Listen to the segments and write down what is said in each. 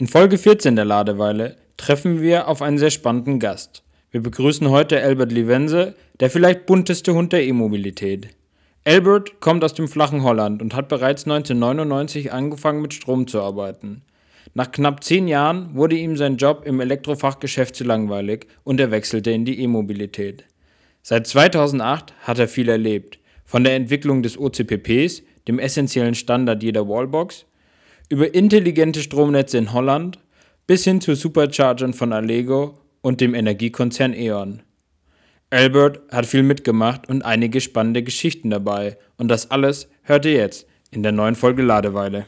In Folge 14 der Ladeweile treffen wir auf einen sehr spannenden Gast. Wir begrüßen heute Albert Livense, der vielleicht bunteste Hund der E-Mobilität. Albert kommt aus dem flachen Holland und hat bereits 1999 angefangen mit Strom zu arbeiten. Nach knapp zehn Jahren wurde ihm sein Job im Elektrofachgeschäft zu langweilig und er wechselte in die E-Mobilität. Seit 2008 hat er viel erlebt, von der Entwicklung des OCPPs, dem essentiellen Standard jeder Wallbox, über intelligente Stromnetze in Holland bis hin zu Superchargern von Allego und dem Energiekonzern E.ON. Albert hat viel mitgemacht und einige spannende Geschichten dabei und das alles hört ihr jetzt in der neuen Folge Ladeweile.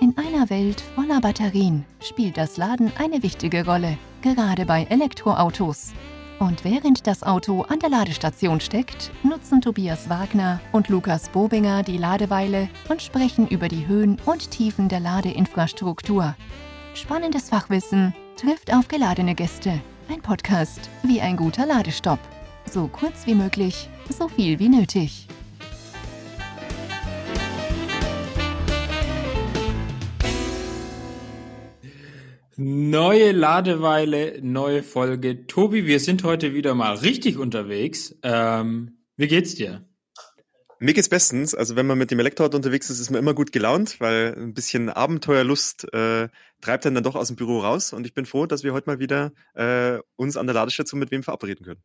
In einer Welt voller Batterien spielt das Laden eine wichtige Rolle, gerade bei Elektroautos. Und während das Auto an der Ladestation steckt, nutzen Tobias Wagner und Lukas Bobinger die Ladeweile und sprechen über die Höhen und Tiefen der Ladeinfrastruktur. Spannendes Fachwissen trifft auf geladene Gäste. Ein Podcast wie ein guter Ladestopp. So kurz wie möglich, so viel wie nötig. Neue Ladeweile, neue Folge. Tobi, wir sind heute wieder mal richtig unterwegs. Ähm, wie geht's dir? Mir geht's bestens. Also wenn man mit dem Elektroauto unterwegs ist, ist man immer gut gelaunt, weil ein bisschen Abenteuerlust äh, treibt einen dann doch aus dem Büro raus. Und ich bin froh, dass wir heute mal wieder äh, uns an der Ladestation mit wem verabreden können.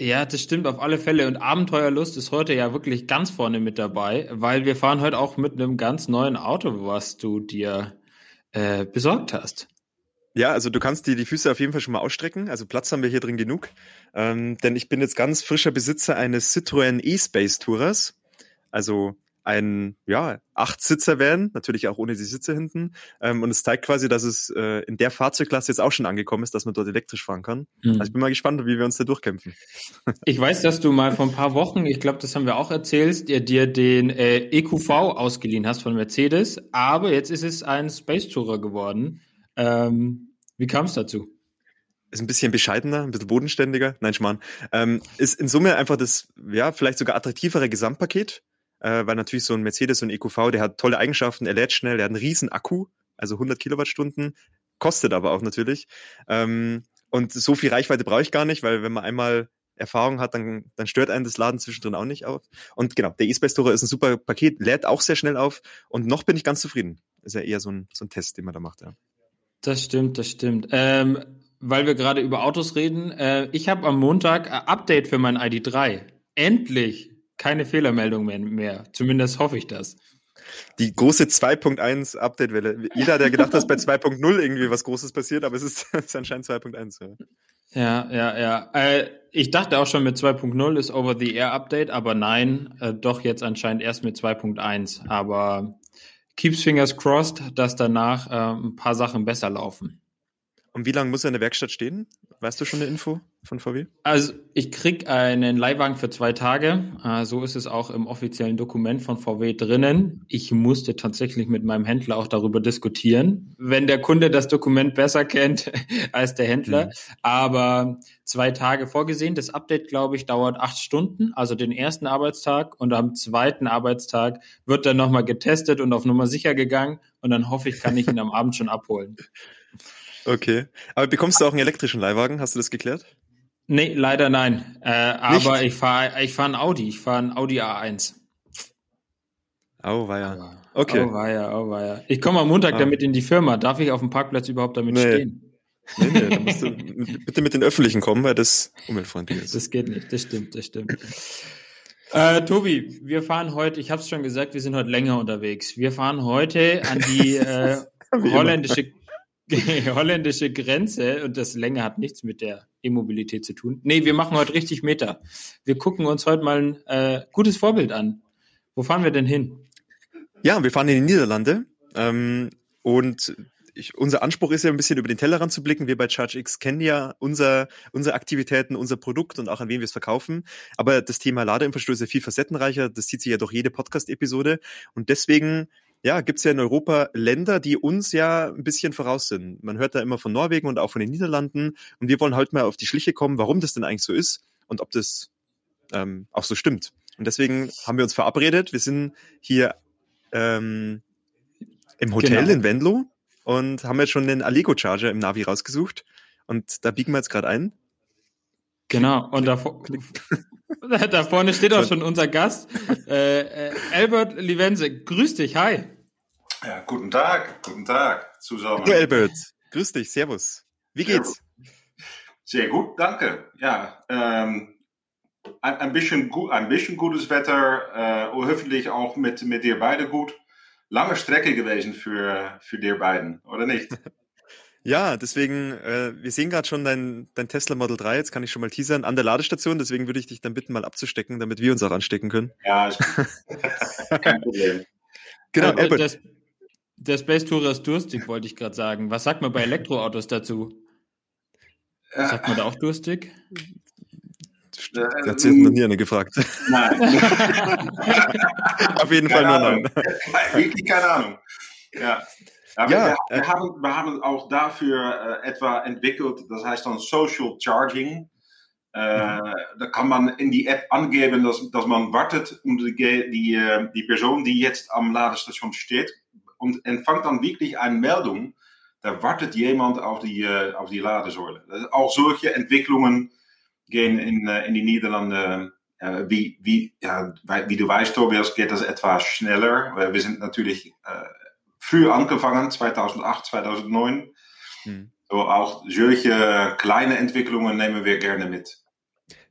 Ja, das stimmt auf alle Fälle. Und Abenteuerlust ist heute ja wirklich ganz vorne mit dabei, weil wir fahren heute auch mit einem ganz neuen Auto, was du dir äh, besorgt hast. Ja, also du kannst dir die Füße auf jeden Fall schon mal ausstrecken. Also Platz haben wir hier drin genug. Ähm, denn ich bin jetzt ganz frischer Besitzer eines Citroën E-Space Tourers. Also ein, ja, Acht-Sitzer-Van, natürlich auch ohne die Sitze hinten. Ähm, und es zeigt quasi, dass es äh, in der Fahrzeugklasse jetzt auch schon angekommen ist, dass man dort elektrisch fahren kann. Mhm. Also ich bin mal gespannt, wie wir uns da durchkämpfen. Ich weiß, dass du mal vor ein paar Wochen, ich glaube, das haben wir auch erzählt, dir, dir den äh, EQV ausgeliehen hast von Mercedes, aber jetzt ist es ein Space Tourer geworden. Ähm, wie kam es dazu? Ist ein bisschen bescheidener, ein bisschen bodenständiger. Nein, Schmarrn. Ähm, ist in Summe einfach das, ja, vielleicht sogar attraktivere Gesamtpaket, äh, weil natürlich so ein Mercedes, so ein EQV, der hat tolle Eigenschaften, er lädt schnell, der hat einen riesen Akku, also 100 Kilowattstunden, kostet aber auch natürlich. Ähm, und so viel Reichweite brauche ich gar nicht, weil wenn man einmal Erfahrung hat, dann, dann stört einen das Laden zwischendrin auch nicht auf. Und genau, der E-Space Tourer ist ein super Paket, lädt auch sehr schnell auf und noch bin ich ganz zufrieden. Ist ja eher so ein, so ein Test, den man da macht, ja. Das stimmt, das stimmt. Ähm, weil wir gerade über Autos reden, äh, ich habe am Montag ein Update für mein ID3. Endlich keine Fehlermeldung mehr, mehr. Zumindest hoffe ich das. Die große 2.1 Update-Welle. Jeder, der gedacht hat, dass bei 2.0 irgendwie was Großes passiert, aber es ist, es ist anscheinend 2.1. Ja, ja, ja. Äh, ich dachte auch schon mit 2.0 ist Over-the-Air-Update, aber nein, äh, doch jetzt anscheinend erst mit 2.1. Aber keeps fingers crossed, dass danach äh, ein paar Sachen besser laufen. Und wie lange muss er in der Werkstatt stehen? Weißt du schon eine Info von VW? Also ich krieg einen Leihwagen für zwei Tage. Äh, so ist es auch im offiziellen Dokument von VW drinnen. Ich musste tatsächlich mit meinem Händler auch darüber diskutieren, wenn der Kunde das Dokument besser kennt als der Händler. Mhm. Aber zwei Tage vorgesehen. Das Update, glaube ich, dauert acht Stunden, also den ersten Arbeitstag. Und am zweiten Arbeitstag wird dann nochmal getestet und auf Nummer sicher gegangen. Und dann hoffe ich, kann ich ihn am Abend schon abholen. Okay. Aber bekommst du auch einen elektrischen Leihwagen? Hast du das geklärt? Nee, leider nein. Äh, aber ich fahre ich fahr ein Audi. Ich fahre ein Audi A1. Oh, weia. Okay. Oh, weia, oh, weia. Ich komme am Montag ah. damit in die Firma. Darf ich auf dem Parkplatz überhaupt damit nee. stehen? Nee, nee, da musst du bitte mit den Öffentlichen kommen, weil das umweltfreundlich ist. Das geht nicht, das stimmt, das stimmt. Äh, Tobi, wir fahren heute, ich habe es schon gesagt, wir sind heute länger unterwegs. Wir fahren heute an die äh, holländische holländische Grenze und das Länge hat nichts mit der E-Mobilität zu tun. Nee, wir machen heute richtig Meter. Wir gucken uns heute mal ein äh, gutes Vorbild an. Wo fahren wir denn hin? Ja, wir fahren in die Niederlande ähm, und ich, unser Anspruch ist ja ein bisschen über den Tellerrand zu blicken. Wir bei ChargeX kennen ja unser, unsere Aktivitäten, unser Produkt und auch an wen wir es verkaufen. Aber das Thema Ladeinfrastruktur ist ja viel facettenreicher. Das zieht sich ja durch jede Podcast-Episode. Und deswegen ja, gibt es ja in Europa Länder, die uns ja ein bisschen voraus sind. Man hört da immer von Norwegen und auch von den Niederlanden. Und wir wollen halt mal auf die Schliche kommen, warum das denn eigentlich so ist und ob das ähm, auch so stimmt. Und deswegen haben wir uns verabredet. Wir sind hier ähm, im Hotel genau. in Venlo und haben jetzt schon den Allego Charger im Navi rausgesucht. Und da biegen wir jetzt gerade ein. Genau, und da, da vorne steht auch schon unser Gast, äh, äh, Albert Livense. Grüß dich, hi. Ja, guten Tag, guten Tag zusammen. Hallo Albert, grüß dich, servus. Wie geht's? Sehr gut, danke. Ja, ähm, ein, ein, bisschen, ein bisschen gutes Wetter, äh, hoffentlich auch mit, mit dir beide gut. Lange Strecke gewesen für, für dir beiden, oder nicht? Ja, deswegen, äh, wir sehen gerade schon dein, dein Tesla Model 3, jetzt kann ich schon mal teasern, an der Ladestation, deswegen würde ich dich dann bitten, mal abzustecken, damit wir uns auch anstecken können. Ja, ist kein Problem. Genau, äh, Albert. Das, der Space Tourer ist durstig, wollte ich gerade sagen. Was sagt man bei Elektroautos dazu? Sagt man da auch durstig? Der hat sich noch nie eine gefragt. Nein. Auf jeden keine Fall nur nein. Wirklich keine Ahnung. Ja. Ja, wir, wir, äh, haben, wir haben auch dafür äh, etwa entwickelt, das heißt dann Social Charging. Äh, mhm. Da kann man in die App angeben, dass, dass man wartet und die, die, die Person, die jetzt am Ladestation steht, und empfangt dann wirklich eine Meldung, da wartet jemand auf die, auf die Ladesäule. Auch solche Entwicklungen gehen in, in die Niederlande äh, wie, wie, ja, wie du weißt, Tobias, geht das etwas schneller. Wir sind natürlich äh, früh angefangen, 2008, 2009. Hm. So auch solche kleine Entwicklungen nehmen wir gerne mit.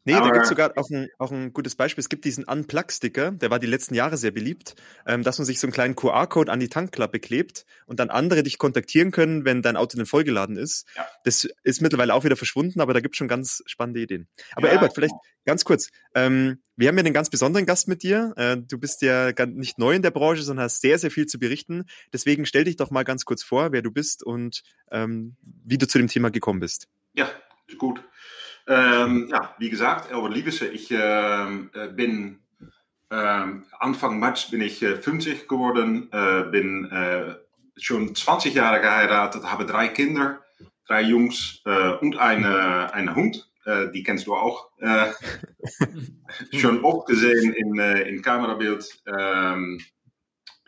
Nee, Aber da gibt es sogar auch ein, auch ein gutes Beispiel. Es gibt diesen Unplug-Sticker, der war die letzten Jahre sehr beliebt, ähm, dass man sich so einen kleinen QR-Code an die Tankklappe klebt und dann andere dich kontaktieren können, wenn dein Auto dann vollgeladen ist. Ja. Das ist mittlerweile auch wieder verschwunden, aber da gibt es schon ganz spannende Ideen. Aber ja, Albert, vielleicht ganz kurz. Ähm, wir haben ja einen ganz besonderen Gast mit dir. Äh, du bist ja nicht neu in der Branche, sondern hast sehr, sehr viel zu berichten. Deswegen stell dich doch mal ganz kurz vor, wer du bist und ähm, wie du zu dem Thema gekommen bist. Ja, gut. Ähm, ja, wie gesagt, Albert Liebese, ich ähm, äh, bin ähm, Anfang März bin ich äh, 50 geworden, äh, bin äh, schon 20 Jahre geheiratet, habe drei Kinder, drei Jungs äh, und eine, eine Hund. Äh, die kennst du auch. schon oft gesehen in, in Kamerabild. Ähm,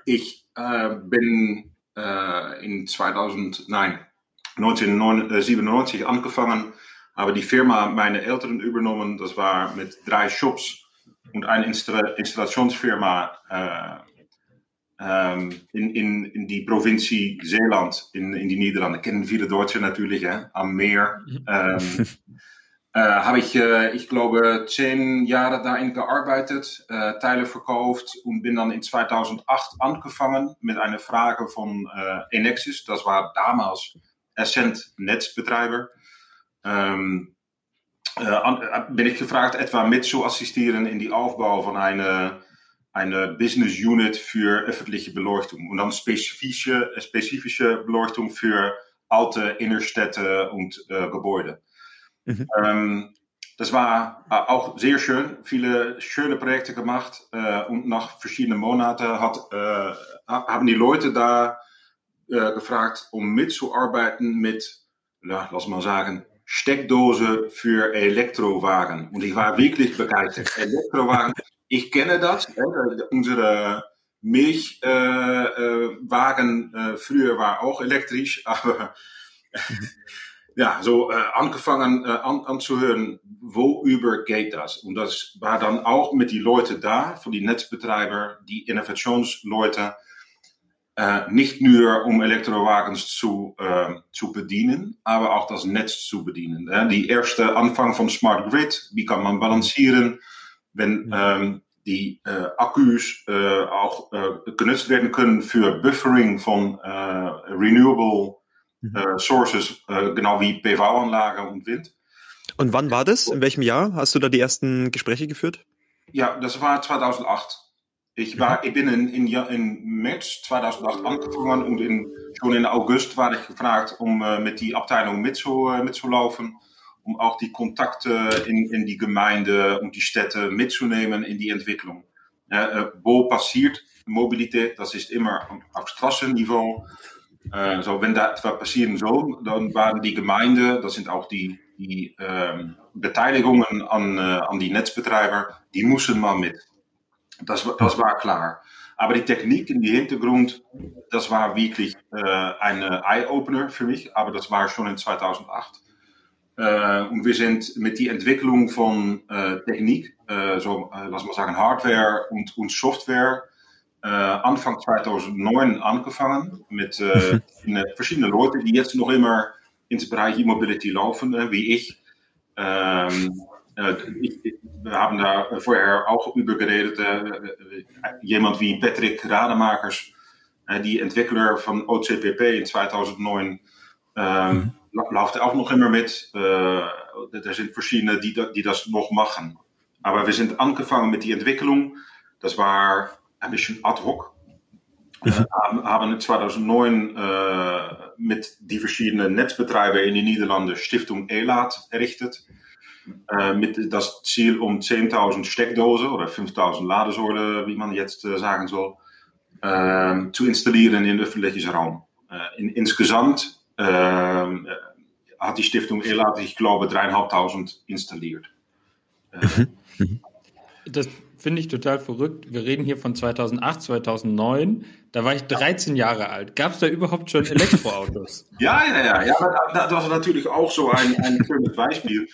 ich bin in 2000, nein, 1997 angefangen aber die Firma meine Eltern übernommen, das war mit drei Shops und eine Installationsfirma äh, in, in, in die Provincie Zeeland in, in die Niederlande. Kennen viele Deutsche natürlich, hè? am Meer. Ähm, äh, habe ich, äh, ich glaube, zehn Jahre darin gearbeitet, äh, Teile verkauft und bin dann in 2008 angefangen mit einer Frage von äh, Enexis. Das war damals Essent Netzbetreiber. Ähm, äh, bin ich gefragt, etwa mit zu assistieren in die Aufbau von einer eine Business Unit für öffentliche Beleuchtung und dann spezifische, spezifische Beleuchtung für alte Innerstädte und äh, Gebäude. Mhm. Ähm, das war auch sehr schön, viele schöne Projekte gemacht äh, und nach verschiedenen Monaten hat, äh, haben die Leute da äh, gefragt, um mitzuarbeiten mit, ja, lass mal sagen, Steckdose für Elektrowagen. Und ich war wirklich begeistert. Elektrowagen, ich kenne das. Äh, unsere Milchwagen äh, äh, früher war auch elektrisch, aber ja, so angefangen an, anzuhören, worüber geht das? Und das war dann auch mit die Leute da, von die Netzbetreiber, die Innovationsleute, äh, nicht nur um Elektrowagens zu, äh, zu bedienen, aber auch das Netz zu bedienen. Äh, die erste Anfang von Smart Grid, wie kann man balancieren, wenn ähm, die äh, Akkus äh, auch äh, genutzt werden können für Buffering von äh, Renewable mhm. äh, Sources, äh, genau wie PV-Anlagen und Wind. Und wann war das? In welchem Jahr hast du da die ersten Gespräche geführt? Ja, das war 2008. Ich, war, ich bin in, in, in März 2008 angefangen und in, schon in August war ich gefragt, um äh, mit die Abteilung mitzu, äh, mitzulaufen, um auch die Kontakte in, in die Gemeinde und die Städte mitzunehmen in die Entwicklung. Äh, wo passiert Mobilität? Das ist immer auf Strassenniveau. Äh, so, wenn da etwas passieren soll, dann waren die Gemeinden, das sind auch die, die ähm, Beteiligungen an, an die Netzbetreiber, die müssen mal mit. Das, das war klar. Aber die Technik in die Hintergrund, das war wirklich äh, ein Eye-Opener für mich, aber das war schon in 2008. Äh, und wir sind mit die Entwicklung von äh, Technik, äh, so äh, lass mal sagen Hardware und, und Software, Anfang 2009 angefangen mit verschiedenen Leuten, die jetzt noch immer ins Bereich E-Mobility laufen, wie ich. Ähm, äh, wir haben da vorher auch über geredet. Jemand wie Patrick Rademakers, die Entwickler von OCPP in 2009, ähm, mhm. läuft auch noch immer mit. Er sind verschiedene, die, die das noch machen. Aber wir sind angefangen mit die Entwicklung. Das war ein bisschen ad hoc. Mhm. Äh, haben, haben 2009 äh, mit die verschiedenen Netzbetreiber in den Niederlanden Stiftung ELAT errichtet. Äh, mit das Ziel um 10.000 Steckdosen oder 5.000 Ladesäulen, wie man jetzt äh, sagen soll, äh, zu installieren in öffentlichen Raum. Äh, in, insgesamt ähm, hat die Stiftung ELAT, ich glaube, dreieinhalbtausend installiert. Mhm. Mhm. Das finde ich total verrückt. Wir reden hier von 2008, 2009. Da war ich 13 Jahre alt. Gab es da überhaupt schon Elektroautos? ja, ja, ja. ja das war natürlich auch so ein, ein schönes Beispiel.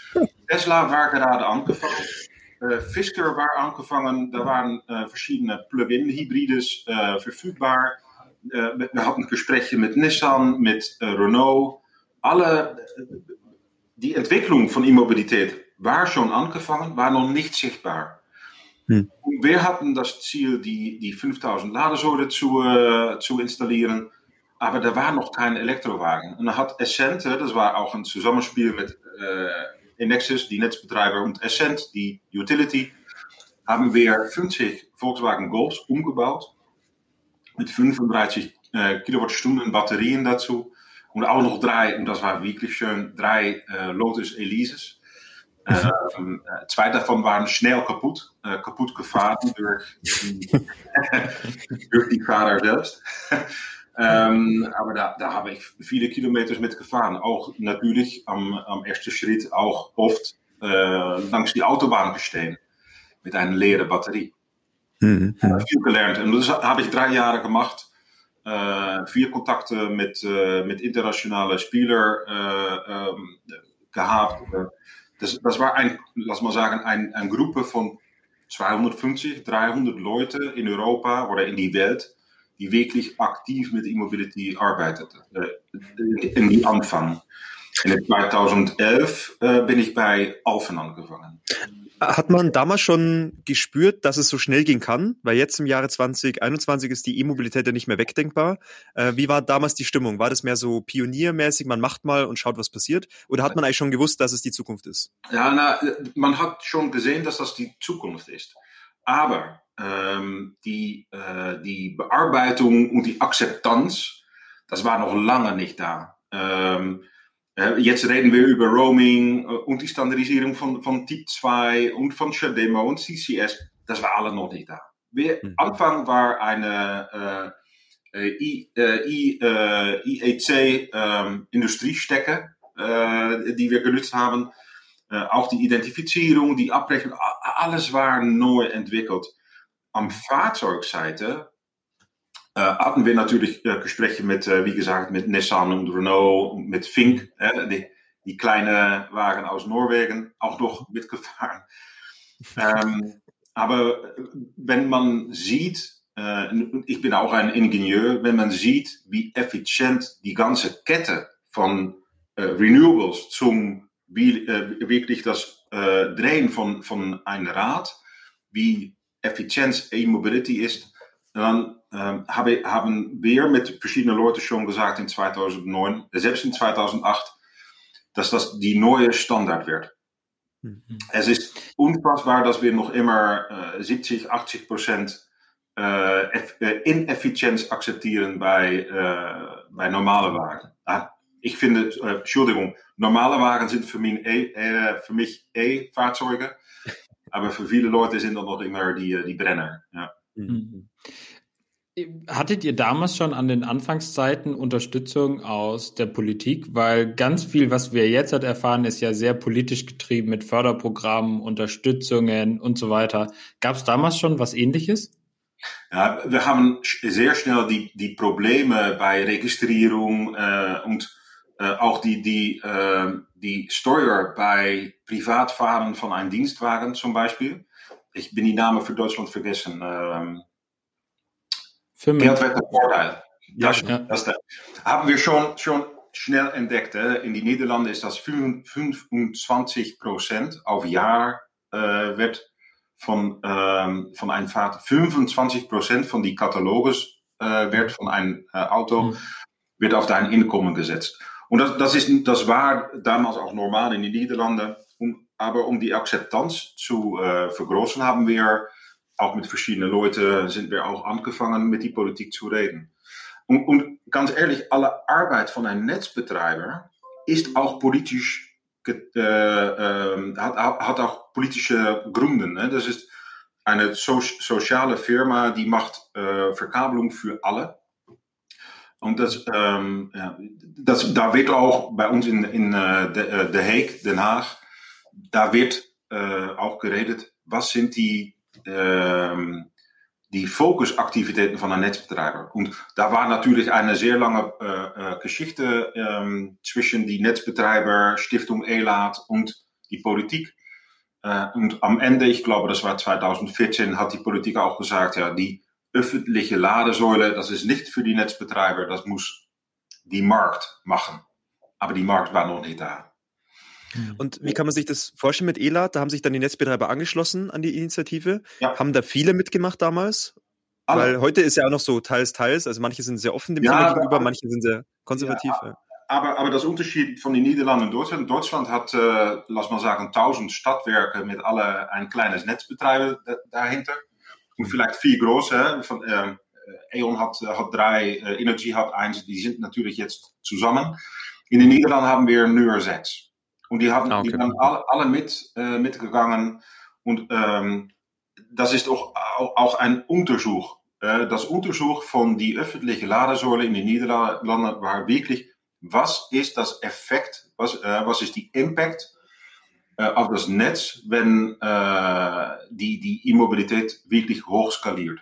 Tesla war gerade angefangen. Äh, Fisker war angefangen. Da waren äh, verschiedene Plug-in-Hybrides äh, verfügbar. Äh, wir hatten Gespräche mit Nissan, äh, Renault. Alle, die Entwicklung von E-Mobilität war schon angefangen, war noch nicht sichtbar. Hm. Wir hatten das Ziel, die, die 5000 Ladesäulen zu, äh, zu installieren, aber da war noch kein Elektrowagen. Und dann hat Essente, das war auch ein Zusammenspiel mit äh, Enexis, die Netzbetreiber, und Essent, die Utility, haben wir 50 Volkswagen Golfs umgebaut mit 35 äh, Kilowattstunden Batterien dazu. Und auch noch drei, und das war wirklich schön, drei äh, Lotus Elises. Ähm, äh, zwei davon waren schnell kaputt, äh, kaputt gefahren durch die, durch die Fahrer selbst. Ähm, aber da, da habe ich viele Kilometer mitgefahren. Auch natürlich am, am ersten Schritt auch oft äh, langs die Autobahn gestehen mit einer leeren Batterie. Mhm. Äh, viel gelernt. Und das habe ich drei Jahre gemacht. Äh, vier Kontakte mit, äh, mit internationalen Spielern äh, ähm, gehabt das, das war ein, lass mal sagen, ein, eine Gruppe von 250, 300 Leute in Europa oder in die Welt, die wirklich aktiv mit E-Mobility arbeiteten, in die Anfang. In 2011 äh, bin ich bei Alphen angefangen. Hat man damals schon gespürt, dass es so schnell gehen kann? Weil jetzt im Jahre 2021 ist die E-Mobilität ja nicht mehr wegdenkbar. Äh, wie war damals die Stimmung? War das mehr so pioniermäßig, man macht mal und schaut, was passiert? Oder hat man eigentlich schon gewusst, dass es die Zukunft ist? Ja, na, man hat schon gesehen, dass das die Zukunft ist. Aber ähm, die, äh, die Bearbeitung und die Akzeptanz, das war noch lange nicht da. Ähm, Jetzt reden wir über Roaming und die Standardisierung von, von Typ 2 und von Shademo und CCS. Das war alle noch nicht da. Wir, mhm. Anfang war eine äh, I, I, IEC ähm, Industriestecke, die wir genutzt haben. Auch die Identifizierung, die Abrechnung, alles war neu entwickelt. Am Fahrzeugseite äh, hatten wir natürlich äh, Gespräche mit, äh, wie gesagt, mit Nissan und Renault mit Fink, die, die kleine Wagen aus Norwegen, auch noch mitgefahren. ähm, aber wenn man sieht, äh, ich bin auch ein Ingenieur, wenn man sieht, wie effizient die ganze Kette von äh, Renewables zum wie, äh, wirklich das Drehen von, von einem Rad, wie effizient E-Mobility ist, dann ähm, habe, haben wir mit verschiedenen Leuten schon gesagt in 2009, selbst in 2008, dass das die neue Standard wird. Mhm. Es ist unfassbar, dass wir noch immer äh, 70, 80 Prozent äh, äh, Ineffizienz akzeptieren bei, äh, bei normalen Wagen. Ah, ich finde, äh, Entschuldigung, normale Wagen sind für mich, e, für mich E-Fahrzeuge, aber für viele Leute sind das noch immer die, äh, die Brenner. Ja. Mhm. Hattet ihr damals schon an den Anfangszeiten Unterstützung aus der Politik? Weil ganz viel, was wir jetzt halt erfahren, ist ja sehr politisch getrieben mit Förderprogrammen, Unterstützungen und so weiter. Gab es damals schon was ähnliches? Ja, wir haben sehr schnell die, die Probleme bei Registrierung äh, und äh, auch die, die, äh, die Steuer bei Privatfahren von einem Dienstwagen zum Beispiel. Ich bin die Namen für Deutschland vergessen. Ähm, Geldwettenvorteil. Das, ja. das, das, haben wir schon, schon schnell entdeckt. Hè? In die Niederlanden ist das 25 Prozent auf Jahr äh, wird von, ähm, von einem Fahrt 25 Prozent von die Kataloges äh, Wert von einem äh, Auto mhm. wird auf dein Einkommen gesetzt. Und das, das, ist, das war damals auch normal in den Niederlanden. Um, aber die Akzeptanz zu äh, vergroßen, haben wir auch mit verschiedenen Leuten sind wir auch angefangen, mit die Politik zu reden. Und, und ganz ehrlich, alle Arbeit von einem Netzbetreiber ist auch politisch äh, äh, hat, hat auch politische Gründe. Ne? Das ist eine so Firma, die macht äh, Verkabelung für alle. Und das, ähm, ja, das, da wird auch bei uns in, in äh, De, äh, De Den Haag, da wird äh, auch geredet, was sind die, ähm, die Fokusaktivitäten von einem Netzbetreiber. Und da war natürlich eine sehr lange äh, äh, Geschichte ähm, zwischen die Netzbetreiber, Stiftung ELAT und die Politik. Äh, und am Ende, ich glaube, das war 2014, hat die Politik auch gesagt, ja, die öffentliche Ladesäule, das ist nicht für die Netzbetreiber, das muss die Markt machen. Aber die Markt war noch nicht da. Und wie kann man sich das vorstellen mit ELAT? Da haben sich dann die Netzbetreiber angeschlossen an die Initiative. Ja. Haben da viele mitgemacht damals? Alle. Weil heute ist ja auch noch so teils, teils. Also manche sind sehr offen dem ja, Thema gegenüber, manche sind sehr konservativ. Ja, aber, aber das Unterschied von den Niederlanden und Deutschland. Deutschland hat, äh, lass mal sagen, 1000 Stadtwerke mit alle ein kleines Netzbetreiber dahinter. Und vielleicht vier große. Von, äh, E.ON hat, hat drei, äh, Energy hat eins. Die sind natürlich jetzt zusammen. In den Niederlanden haben wir nur sechs. Und die, haben, ah, okay. die waren alle, alle mit, äh, mitgegangen. Und ähm, das ist auch, auch ein Untersuch. Äh, das Untersuch von die öffentliche Ladesäule in den Niederlanden war wirklich, was ist das Effekt, was, äh, was ist die Impact auf das Netz, wenn äh, die, die Immobilität wirklich hoch skaliert.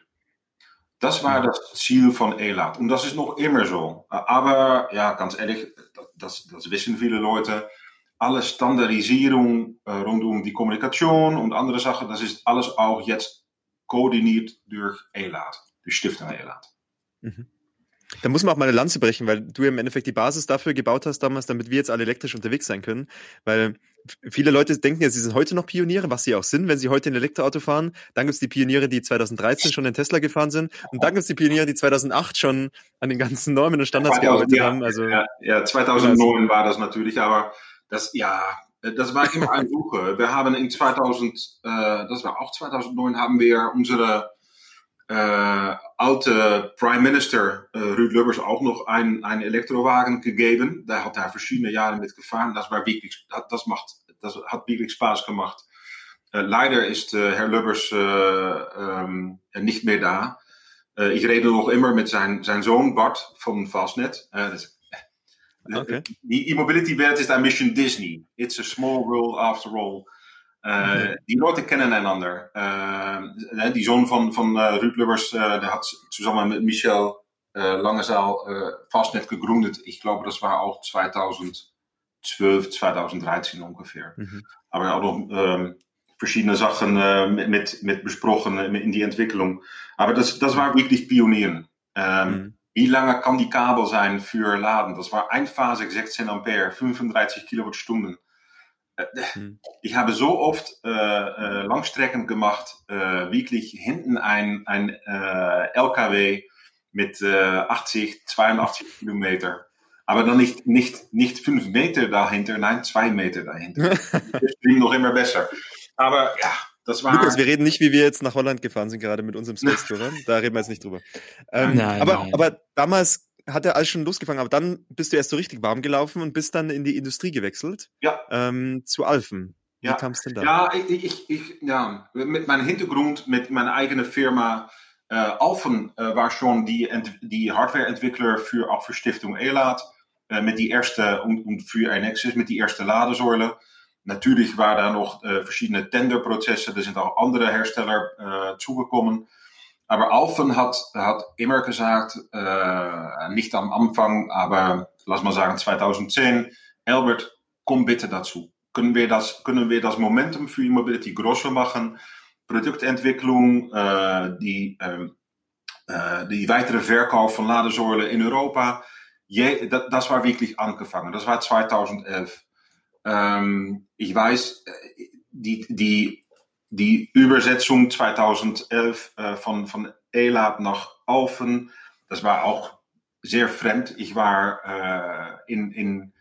Das war das Ziel von ELAT. Und das ist noch immer so. Aber ja, ganz ehrlich, das, das wissen viele Leute alle Standardisierung rund um die Kommunikation und andere Sachen, das ist alles auch jetzt koordiniert durch ELAT, die Stiftung ELAT. Mhm. Da muss man auch mal eine Lanze brechen, weil du im Endeffekt die Basis dafür gebaut hast damals, damit wir jetzt alle elektrisch unterwegs sein können. Weil viele Leute denken ja, sie sind heute noch Pioniere, was sie auch sind, wenn sie heute ein Elektroauto fahren. Dann gibt es die Pioniere, die 2013 schon in Tesla gefahren sind. Und dann gibt es die Pioniere, die 2008 schon an den ganzen Normen und Standards 2000, gearbeitet ja, haben. Also, ja, ja 2009 war das natürlich, aber das, ja, das war immer eine Suche. Wir haben in 2000, äh, das war auch 2009, haben wir unsere äh, alte Prime Minister äh, Ruud Lubbers auch noch einen, einen Elektrowagen gegeben. Da hat er verschiedene Jahre mit gefahren. Das war wirklich, das, das macht, das hat wirklich Spaß gemacht. Äh, leider ist äh, Herr Lubbers äh, ähm, nicht mehr da. Ich rede noch immer mit zijn, zijn zoon Bart von Fastnet. Okay. Die e-mobility-wereld is een bisschen Disney. It's a small world after all. Uh, Die Leute kennen einander. Uh, die zoon van, van uh, Ruud Lubbers, der hat zusammen mit Michel Langezaal Fastnet gegründet. Ich glaube, das war auch 2012, 2013 ungefähr. Mhm. Aber auch noch ähm, verschiedene Sachen mit, mit, mit besprochen in die Entwicklung. Aber das, das war wirklich Pionieren. Ähm, mhm. Wie lange kann die Kabel sein für Laden? Das war einphasig 16 Ampere, 35 Kilowattstunden. Hm. Ich habe so oft äh, äh, Langstrecken gemacht, äh, wirklich hinten ein, ein äh, LKW mit 80, äh, 82 Kilometer. Aber dann nicht, nicht, nicht fünf Meter dahinter, nein, zwei Meter dahinter. das klingt noch immer besser. Aber ja, das war. Lukas, wir reden nicht, wie wir jetzt nach Holland gefahren sind, gerade mit unserem Space Tourer. da reden wir jetzt nicht drüber. Ähm, nein, aber, nein. aber damals hat er alles schon losgefangen, aber dann bist du erst so richtig warm gelaufen und bist dann in die Industrie gewechselt. Ja. Ähm, zu Alphen. Wie ja. kam es denn da? Ja, ich, ich, ich, ja, mit meinem Hintergrund, mit meiner eigenen Firma. Äh, Alphen äh, war schon die, die Hardwareentwickler für, auch für Stiftung ELAT. Äh, mit die erste, und, und für Nexus, mit die erste Ladesäule. Natürlich waren da noch äh, verschiedene Tenderprozessen. Er sind auch andere Hersteller äh, zugekommen. Aber Alphen hat, hat immer gesagt, äh, nicht am Anfang, aber lass mal sagen 2010, Albert, komm bitte dazu. Können wir das, können wir das Momentum für E-Mobility größer machen? Produktentwicklung, äh, die, äh, die weitere Verkauf von Ladesäulen in Europa. Je, das, das war wirklich angefangen. Das war 2011. Ähm, ich weiß, die, die die Übersetzung 2011 äh, von, von Elat nach Alphen, das war auch sehr fremd. Ich war äh, in, in,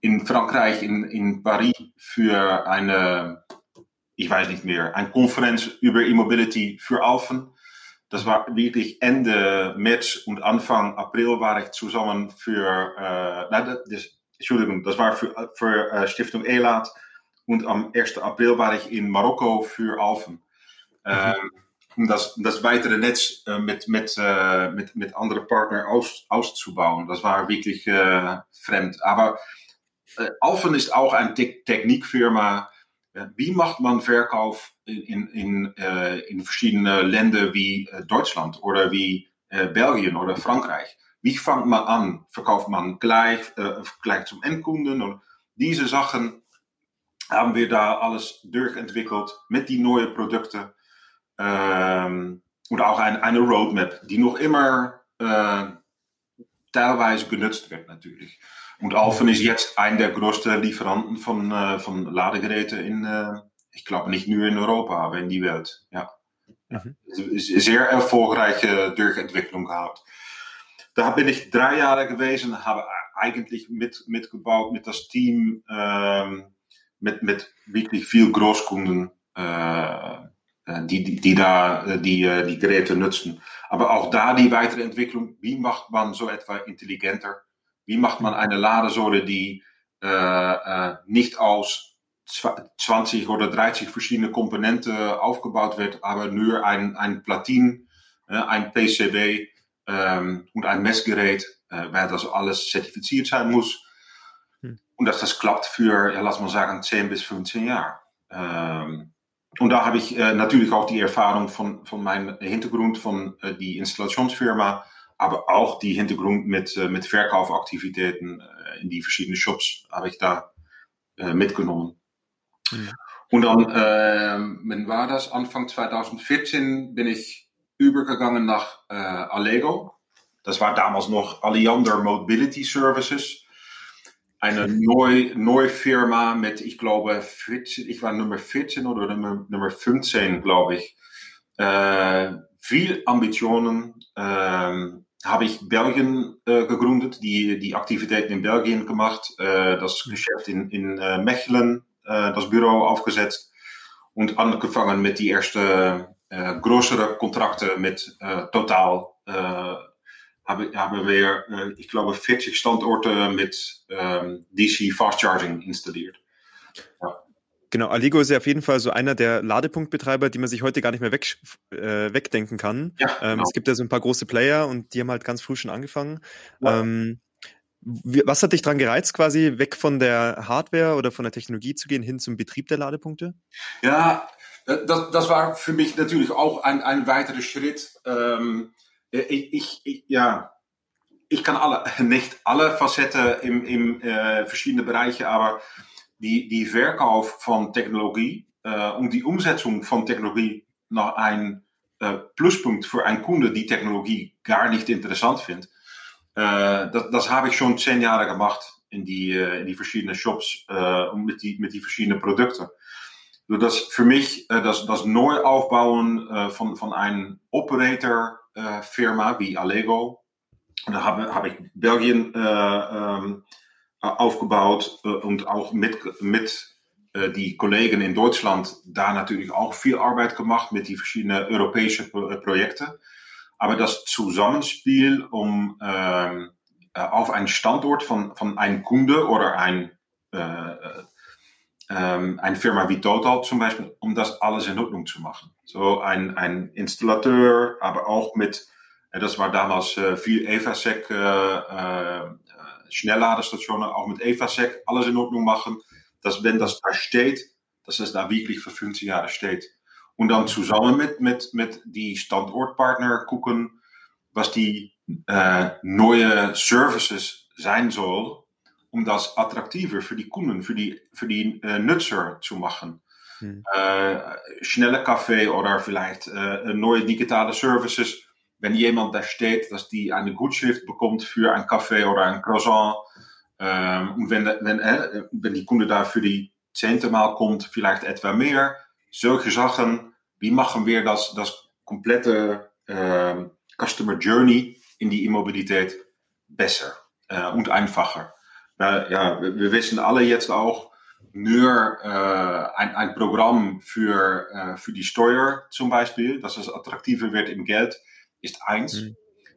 in Frankreich, in, in Paris für eine, ich weiß nicht mehr, eine Konferenz über E-Mobility für Alphen. Das war wirklich Ende März und Anfang April war ich zusammen für, äh, nein, das, Entschuldigung, das war für, für äh, Stiftung Elat und am 1. April war ich in Marokko für Alphen. Mhm. Um das, das weitere Netz äh, mit, mit, äh, mit, mit anderen Partnern aus, auszubauen. Das war wirklich äh, fremd. Aber äh, Alphen ist auch eine Te Technikfirma. Wie macht man Verkauf in, in, in, äh, in verschiedene Länder wie äh, Deutschland oder wie Belgien oder Frankreich? Wie fängt man an? Verkauft man gleich, gleich zum Endkunden? Und diese haben wir da alles durchentwickelt mit die neuen Produkten ähm, und auch ein, eine Roadmap, die noch immer äh, teilweise genutzt wird natürlich. Und Alphen ist jetzt ein der größten Lieferanten von, äh, von Ladegeräten in, äh, ich glaube nicht nur in Europa, aber in die Welt. Ja. Mhm. Sehr erfolgreiche Durchentwicklung gehabt. Da bin ich drei Jahre gewesen, habe eigentlich mit, mitgebaut mit das Team. Ähm, mit, mit wirklich viel Großkunden, äh, äh, die, die, die da die, die Geräte nutzen. Aber auch da die weitere Entwicklung, wie macht man so etwa intelligenter? Wie macht man eine Ladesäule, die nicht aus 20 oder 30 verschiedene Komponenten aufgebaut wird, aber nur ein, ein Platin, ein PCB ähm, und ein Messgerät, äh, weil das alles zertifiziert sein muss. Und dass das klappt für, ja, lass mal sagen, 10 bis 15 Jahre. Ähm, und da habe ich äh, natürlich auch die Erfahrung von, von meinem Hintergrund von äh, die Installationsfirma, aber auch die Hintergrund mit, äh, mit Verkaufaktivitäten äh, in die verschiedenen Shops habe ich da äh, mitgenommen. Mhm. Und dann, äh, wann war das? Anfang 2014 bin ich übergegangen nach äh, Allego. Das war damals noch Alliander Mobility Services eine neue, neue Firma mit, ich glaube, 14, ich war Nummer 14 oder Nummer, Nummer 15, glaube ich. Äh, viel Ambitionen. Ähm, habe ich Belgien äh, gegründet, die, die Aktivitäten in Belgien gemacht, äh, das Geschäft in, in äh, Mechelen, äh, das Büro aufgesetzt und angefangen mit die ersten äh, größeren Kontrakte mit äh, Total äh, haben, haben wir, äh, ich glaube, 40 Standorte mit ähm, DC Fast Charging installiert. Ja. Genau, Aligo ist ja auf jeden Fall so einer der Ladepunktbetreiber, die man sich heute gar nicht mehr weg, äh, wegdenken kann. Ja, ähm, genau. Es gibt ja so ein paar große Player und die haben halt ganz früh schon angefangen. Ja. Ähm, was hat dich daran gereizt, quasi weg von der Hardware oder von der Technologie zu gehen, hin zum Betrieb der Ladepunkte? Ja, das, das war für mich natürlich auch ein, ein weiterer Schritt. Ähm, ich, ich, ich, ja, ich kann alle, nicht alle Facetten im, im äh, verschiedene Bereiche, aber die, die Verkauf von Technologie äh, und die Umsetzung von Technologie nach ein äh, Pluspunkt für einen Kunde, die Technologie gar nicht interessant findet. Äh, das, das habe ich schon zehn Jahre gemacht in die, in die Shops mit, die, mit die verschiedenen Produkten. So das für mich äh, das, das Neuaufbauen von einem Operator äh, Firma wie Allego. Da habe, habe ich Belgien äh, ähm, aufgebaut äh, und auch mit, mit die Kollegen in Deutschland da natürlich auch viel Arbeit gemacht mit die verschiedenen europäischen Pro Projekte. Aber das Zusammenspiel, um äh, auf einen Standort von, von einem Kunde oder ein, äh, ähm, eine Firma wie Total zum Beispiel, um das alles in Ordnung zu machen. So ein, ein Installateur, aber auch mit, äh, das war damals äh, viel EVASEC, äh, äh, Schnellladestationen, auch mit EVASEC, alles in Ordnung machen, dass wenn das da steht, dass es da wirklich für 15 Jahre steht. und dann zusammen mit, mit, mit die Standortpartner gucken, was die äh, neue Services sein soll, um das attraktiver für die Kunden, für die, für die äh, Nutzer zu machen. Hm. Äh, schnelle Kaffee oder vielleicht äh, neue digitale Services. Wenn jemand da steht, dass die eine Gutschrift bekommt für ein Kaffee oder ein Croissant. Ähm, und wenn, wenn, äh, wenn die Kunde da für die zehnte Mal kommt, vielleicht etwa mehr. Solche Sachen, wie machen wir das, das komplette äh, Customer Journey in die Immobilität besser und einfacher? Äh, ja, wir wissen alle jetzt auch, nur äh, ein, ein Programm für, äh, für die Steuer zum Beispiel, dass es attraktiver wird im Geld, ist eins.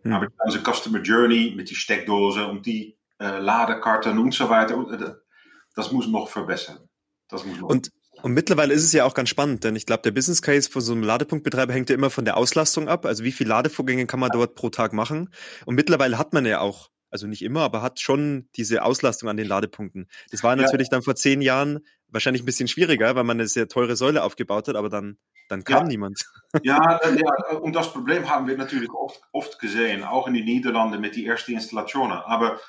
Mhm. Aber ganze Customer Journey mit die Steckdose und die äh, Ladekarten und so weiter, das muss noch verbessern. Das muss noch und und mittlerweile ist es ja auch ganz spannend, denn ich glaube, der Business Case von so einem Ladepunktbetreiber hängt ja immer von der Auslastung ab. Also wie viele Ladevorgänge kann man dort pro Tag machen? Und mittlerweile hat man ja auch, also nicht immer, aber hat schon diese Auslastung an den Ladepunkten. Das war natürlich ja. dann vor zehn Jahren wahrscheinlich ein bisschen schwieriger, weil man eine sehr teure Säule aufgebaut hat, aber dann, dann kam ja. niemand. Ja, ja, und das Problem haben wir natürlich oft, oft gesehen, auch in den Niederlanden mit die ersten Installationen. Aber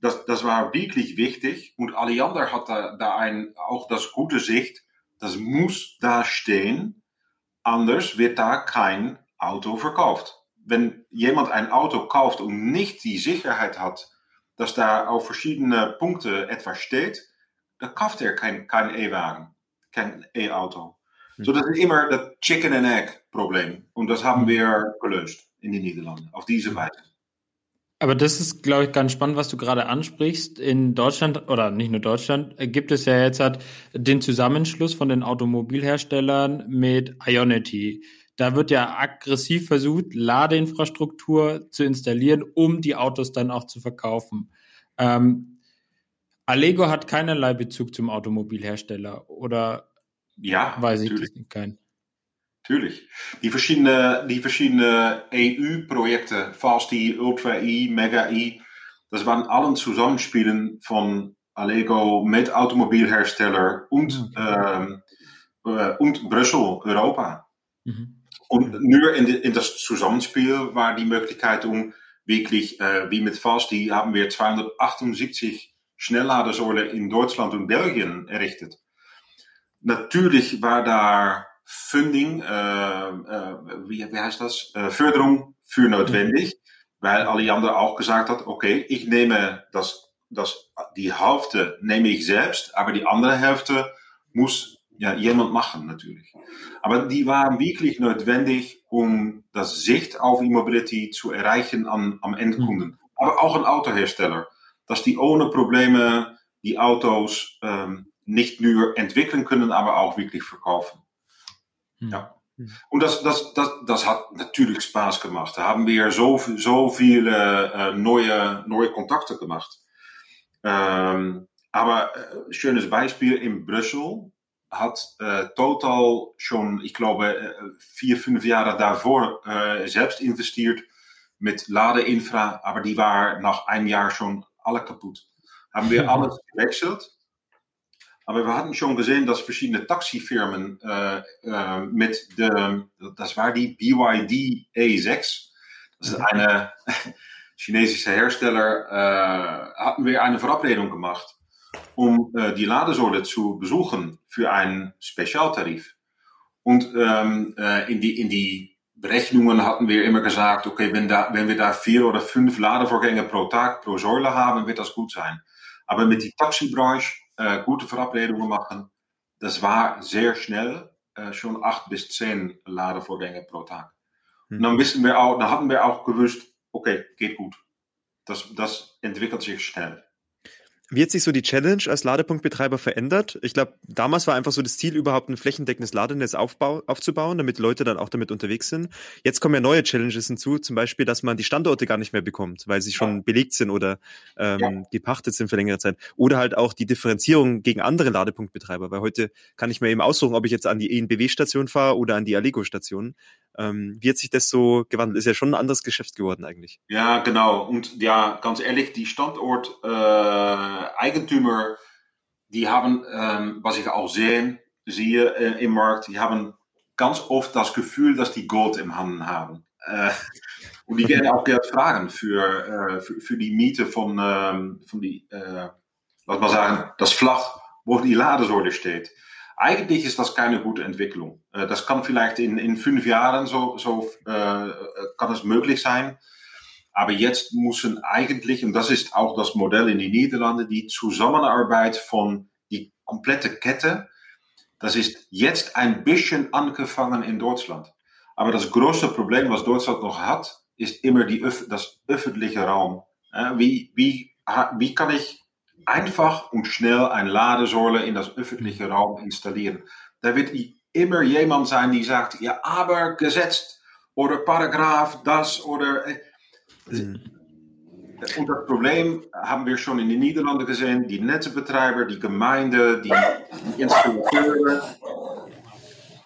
das, das war wirklich wichtig und Alliander hat da, da ein, auch das gute Sicht, das muss da stehen, anders wird da kein Auto verkauft. Wenn jemand ein Auto kauft und nicht die Sicherheit hat, dass da auf verschiedene Punkte etwas steht, dann kauft er kein, kein E-Wagen, kein E-Auto. Hm. So, das ist immer das Chicken and Egg Problem. Und das haben wir gelöst in den Niederlanden, auf diese Weise. Aber das ist, glaube ich, ganz spannend, was du gerade ansprichst. In Deutschland, oder nicht nur Deutschland, gibt es ja jetzt halt den Zusammenschluss von den Automobilherstellern mit Ionity. Da wird ja aggressiv versucht, Ladeinfrastruktur zu installieren, um die Autos dann auch zu verkaufen. Ähm, Allego hat keinerlei Bezug zum Automobilhersteller, oder? Ja, weiß ich natürlich. kein. Tuurlijk. Die verschiedene, die verschiedene EU-Projekte, Fast-E, Ultra-E, Mega-E, das waren allen Zusammenspielen von Allego mit Automobilhersteller und, mhm. äh, und Brüssel, Europa. Mhm. Und nur in, in, das Zusammenspiel war die Möglichkeit, um wirklich, äh, wie mit Fasti, haben wir 278 Schnellladesäulen in Deutschland und Belgien errichtet. Natürlich war da Funding, äh, äh, wie, wie heißt das? Äh, Förderung für notwendig, weil Alliander auch gesagt hat, okay, ich nehme das, das, die Hälfte nehme ich selbst, aber die andere Hälfte muss ja, jemand machen natürlich. Aber die waren wirklich notwendig, um das Sicht auf E-Mobility zu erreichen am, am Endkunden. Aber auch ein Autohersteller, dass die ohne Probleme die Autos ähm, nicht nur entwickeln können, aber auch wirklich verkaufen. Ja. Und das, das, das, das hat natürlich Spaß gemacht. Da haben wir so, so viele äh, neue, neue Kontakte gemacht. Ähm, aber äh, schönes Beispiel in Brüssel hat äh, Total schon, ich glaube, äh, vier, fünf Jahre davor äh, selbst investiert mit Ladeinfra, aber die war nach einem Jahr schon alle kaputt. Haben wir alles gewechselt aber wir hatten schon gesehen, dass verschiedene Taxifirmen äh, äh, mit dem, das war die BYD E6, das ist mhm. eine chinesische Hersteller, äh, hatten wir eine Verabredung gemacht, um äh, die Ladesäule zu besuchen für einen Spezialtarif. Und ähm, äh, in, die, in die Berechnungen hatten wir immer gesagt, okay, wenn, da, wenn wir da vier oder fünf Ladevorgänge pro Tag pro Säule haben, wird das gut sein. Aber mit die Taxibranche äh, gute Verabredungen machen. Das war sehr schnell, äh, schon acht bis zehn Ladevorgänge pro Tag. Mhm. Und dann wissen wir auch, dann hatten wir auch gewusst, okay, geht gut. Das, das entwickelt sich schnell. Wie hat sich so die Challenge als Ladepunktbetreiber verändert? Ich glaube, damals war einfach so das Ziel, überhaupt ein flächendeckendes Ladenetz aufbau, aufzubauen, damit Leute dann auch damit unterwegs sind. Jetzt kommen ja neue Challenges hinzu, zum Beispiel, dass man die Standorte gar nicht mehr bekommt, weil sie schon ja. belegt sind oder ähm, ja. gepachtet sind für längere Zeit. Oder halt auch die Differenzierung gegen andere Ladepunktbetreiber, weil heute kann ich mir eben aussuchen, ob ich jetzt an die ENBW-Station fahre oder an die Allego-Station. Ähm, wie hat sich das so gewandelt? Ist ja schon ein anderes Geschäft geworden eigentlich. Ja, genau. Und ja, ganz ehrlich, die Standort-Eigentümer, äh, die haben, ähm, was ich auch sehe, sehe äh, im Markt, die haben ganz oft das Gefühl, dass die Gold im Handen haben. Äh, und die werden auch Geld fragen für, äh, für, für, die Miete von, ähm, von die, äh, lass mal sagen, das Flach, wo die Ladesäule steht. Eigentlich ist das keine gute Entwicklung. Äh, das kann vielleicht in, in fünf Jahren so, so äh, kann es möglich sein. Aber jetzt müssen eigentlich, und das ist auch das Modell in den Niederlanden, die Zusammenarbeit von die komplette Kette, das ist jetzt ein bisschen angefangen in Deutschland. Aber das größte Problem, was Deutschland noch hat, ist immer die, das öffentliche Raum. Wie, wie, wie kann ich einfach und schnell eine Ladesäule in das öffentliche Raum installieren? Da wird immer jemand sein, die sagt, ja, aber gesetzt oder Paragraph, das oder. Mhm. Und das Problem haben wir schon in den Niederlanden gesehen. Die Netzbetreiber, die Gemeinde, die, die Installateure.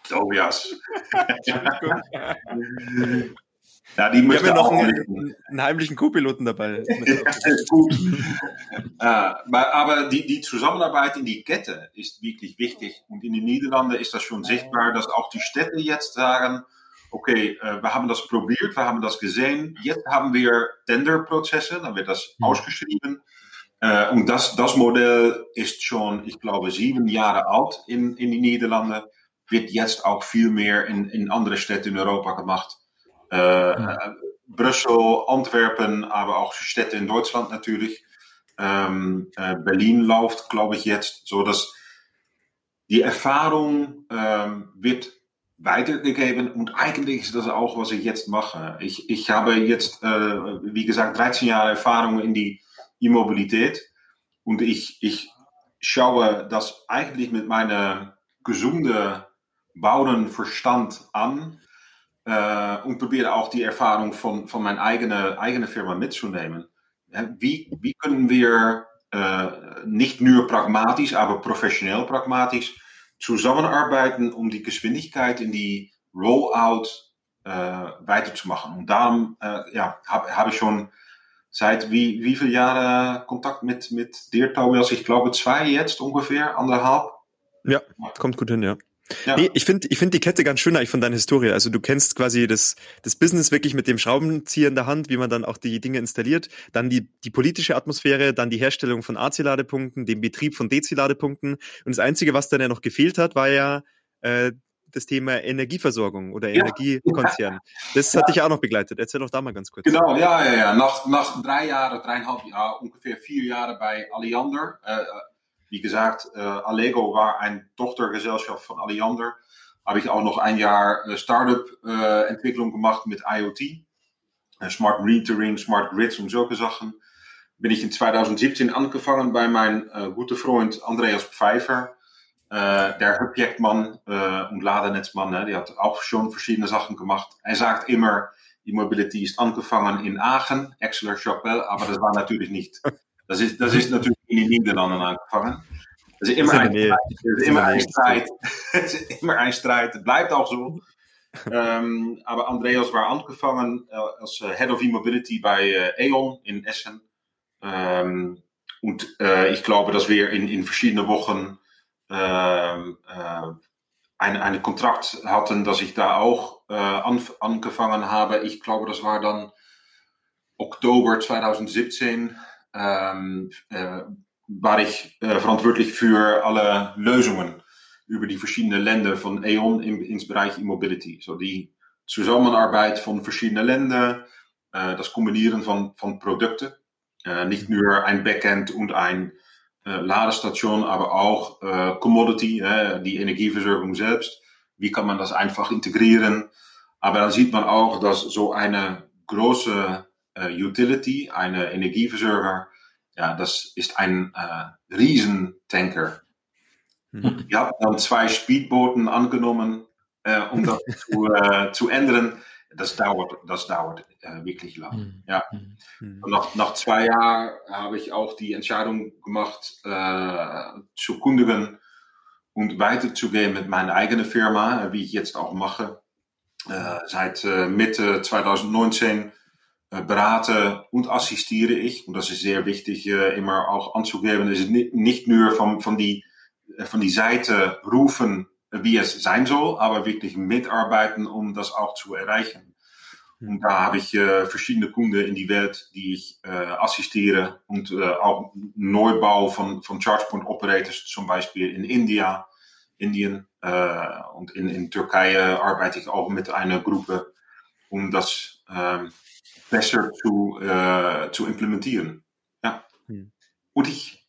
Tobias. Ja, die wir haben ja noch einen, einen, heimlichen Co-Piloten dabei. gut. äh, aber die, die Zusammenarbeit in die Kette ist wirklich wichtig. Und in den Niederlanden ist das schon sichtbar, dass auch die Städte jetzt sagen, okay, äh, wir haben das probiert, wir haben das gesehen, jetzt haben wir Tenderprozesse, dann wird das mhm. ausgeschrieben. Äh, und das, das Modell ist schon, ich glaube, sieben Jahre alt in, in die Niederlanden, wird jetzt auch viel mehr in, in andere Städte in Europa gemacht. Äh, mhm. Brüssel, Antwerpen, aber auch Städte in Deutschland natürlich. Ähm, äh, Berlin läuft, glaube ich, jetzt, so dass die Erfahrung ähm, wird weitergegeben und eigentlich ist das auch, was ich jetzt mache. Ich, ich habe jetzt, äh, wie gesagt, 13 Jahre Erfahrung in die Immobilität und ich, ich schaue das eigentlich mit meinem gesunden Bauernverstand an äh, und probiere auch die Erfahrung von, von meiner eigenen, eigenen Firma mitzunehmen. Wie, wie können wir äh, nicht nur pragmatisch, aber professionell pragmatisch zusammenarbeiten, um die Geschwindigkeit in die Rollout äh, weiterzumachen. Und darum ja, habe hab ich schon seit wie, wie viele Jahre Kontakt mit, mit dir, Tobias? Ich glaube zwei jetzt ungefähr, anderthalb. Ja, kommt gut hin, ja. Ja. Nee, ich finde ich find die Kette ganz schön eigentlich von deiner Historie. Also du kennst quasi das, das Business wirklich mit dem Schraubenzieher in der Hand, wie man dann auch die Dinge installiert, dann die, die politische Atmosphäre, dann die Herstellung von AC-Ladepunkten, den Betrieb von DC-Ladepunkten. Und das Einzige, was dann ja noch gefehlt hat, war ja äh, das Thema Energieversorgung oder ja. Energiekonzern. Das hat dich ja auch noch begleitet. Erzähl doch da mal ganz kurz. Genau, ja, ja, ja. Nach, nach drei Jahren, dreieinhalb Jahren, ungefähr vier Jahre bei Alliander, äh, wie gesagt, äh, Allego war eine Tochtergesellschaft von Alliander. Habe ich auch noch ein Jahr äh, Startup-Entwicklung äh, gemacht mit IoT. Äh, Smart Metering, Smart Grids und solche Sachen. Bin ich in 2017 angefangen bei meinem äh, guten Freund Andreas Pfeiffer. Äh, der Objektmann und Ladenetzmann, ne, die hat auch schon verschiedene Sachen gemacht. Er sagt immer, die Mobility ist in Aachen, Exeter-Chapelle, aber das war natürlich nicht. Das ist, das ist natürlich in den Niederlanden angefangen. Es ist immer, ein, Streit. ist immer ein Streit. es ist immer ein Streit. Het bleibt auch so. ähm, aber Andreas war angefangen äh, als äh, Head of E-Mobility bei äh, E.ON in Essen. Ähm, und äh, ich glaube, dass wir in, in verschiedenen Wochen äh, ein, ein Kontrakt hatten, dass ich da auch an, angefangen habe. Ich glaube, das war dann Oktober 2017. Ähm, äh, war ich äh, verantwortlich für alle Lösungen über die verschiedenen Länder von E.ON in, ins Bereich E-Mobility. So die Zusammenarbeit von verschiedenen Ländern, äh, das Kombinieren von, von Produkten, äh, nicht nur ein Backend und ein äh, Ladestation, aber auch äh, Commodity, die Energieversorgung selbst. Wie kann man das einfach integrieren? Aber dann sieht man auch, dass so eine große äh, Utility, eine Energieversorger, ja, das ist ein äh, Riesentanker. Mhm. Die haben dann zwei Speedbooten angenommen, äh, um das zu, äh, zu ändern. Das dauert, das dauert wirklich lang. Mhm. Ja. Mhm. Nach, nach zwei Jahren habe ich auch die Entscheidung gemacht, zu kundigen und weiterzugehen mit meiner eigenen Firma, wie ich jetzt auch mache. Seit Mitte 2019 äh, beraten und assistiere ich. Und das ist sehr wichtig, äh, immer auch anzugeben. Ist nicht, nicht nur von, von, die, äh, von die Seite rufen wie es sein soll, aber wirklich mitarbeiten, um das auch zu erreichen. Und da habe ich verschiedene Kunden in die Welt, die ich assistiere und auch Neubau von, von Chargepoint Operators, zum Beispiel in India, Indien und in, in Türkei arbeite ich auch mit einer Gruppe, um das ähm, besser zu, äh, zu implementieren. Ja. Hm. Und ich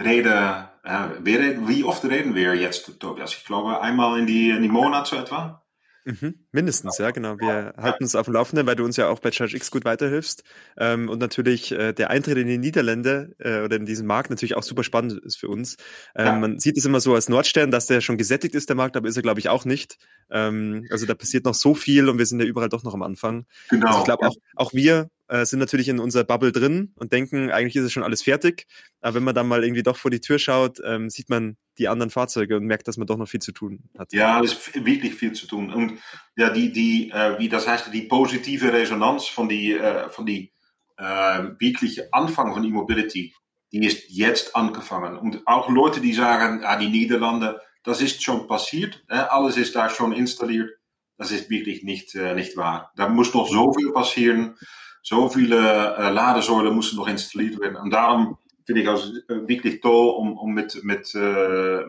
rede, äh, wir, wie oft reden wir jetzt, Tobias? Ich glaube einmal in die, in die Monat so etwa. Mhm, mindestens, ja, genau. Wir halten uns auf dem Laufenden, weil du uns ja auch bei ChargeX gut weiterhilfst. Ähm, und natürlich äh, der Eintritt in die Niederlande äh, oder in diesen Markt natürlich auch super spannend ist für uns. Ähm, ja. Man sieht es immer so als Nordstern, dass der schon gesättigt ist, der Markt, aber ist er, glaube ich, auch nicht. Ähm, also da passiert noch so viel und wir sind ja überall doch noch am Anfang. Genau. Also ich glaube, auch, auch wir äh, sind natürlich in unserer Bubble drin und denken, eigentlich ist es schon alles fertig. Aber wenn man dann mal irgendwie doch vor die Tür schaut, ähm, sieht man die anderen Fahrzeuge und merkt, dass man doch noch viel zu tun hat. Ja, es ist wirklich viel zu tun. Und ja, die, die, äh, wie das heißt, die positive Resonanz von die, äh, von die äh, wirkliche Anfang von E-Mobility, die ist jetzt angefangen. Und auch Leute, die sagen, ah, die Niederlande, das ist schon passiert, äh, alles ist da schon installiert. Das ist wirklich nicht, äh, nicht wahr. Da muss noch so viel passieren. So viele äh, Ladesäulen müssen noch installiert werden. Und darum finde ich es äh, wirklich toll, um mit, mit, äh,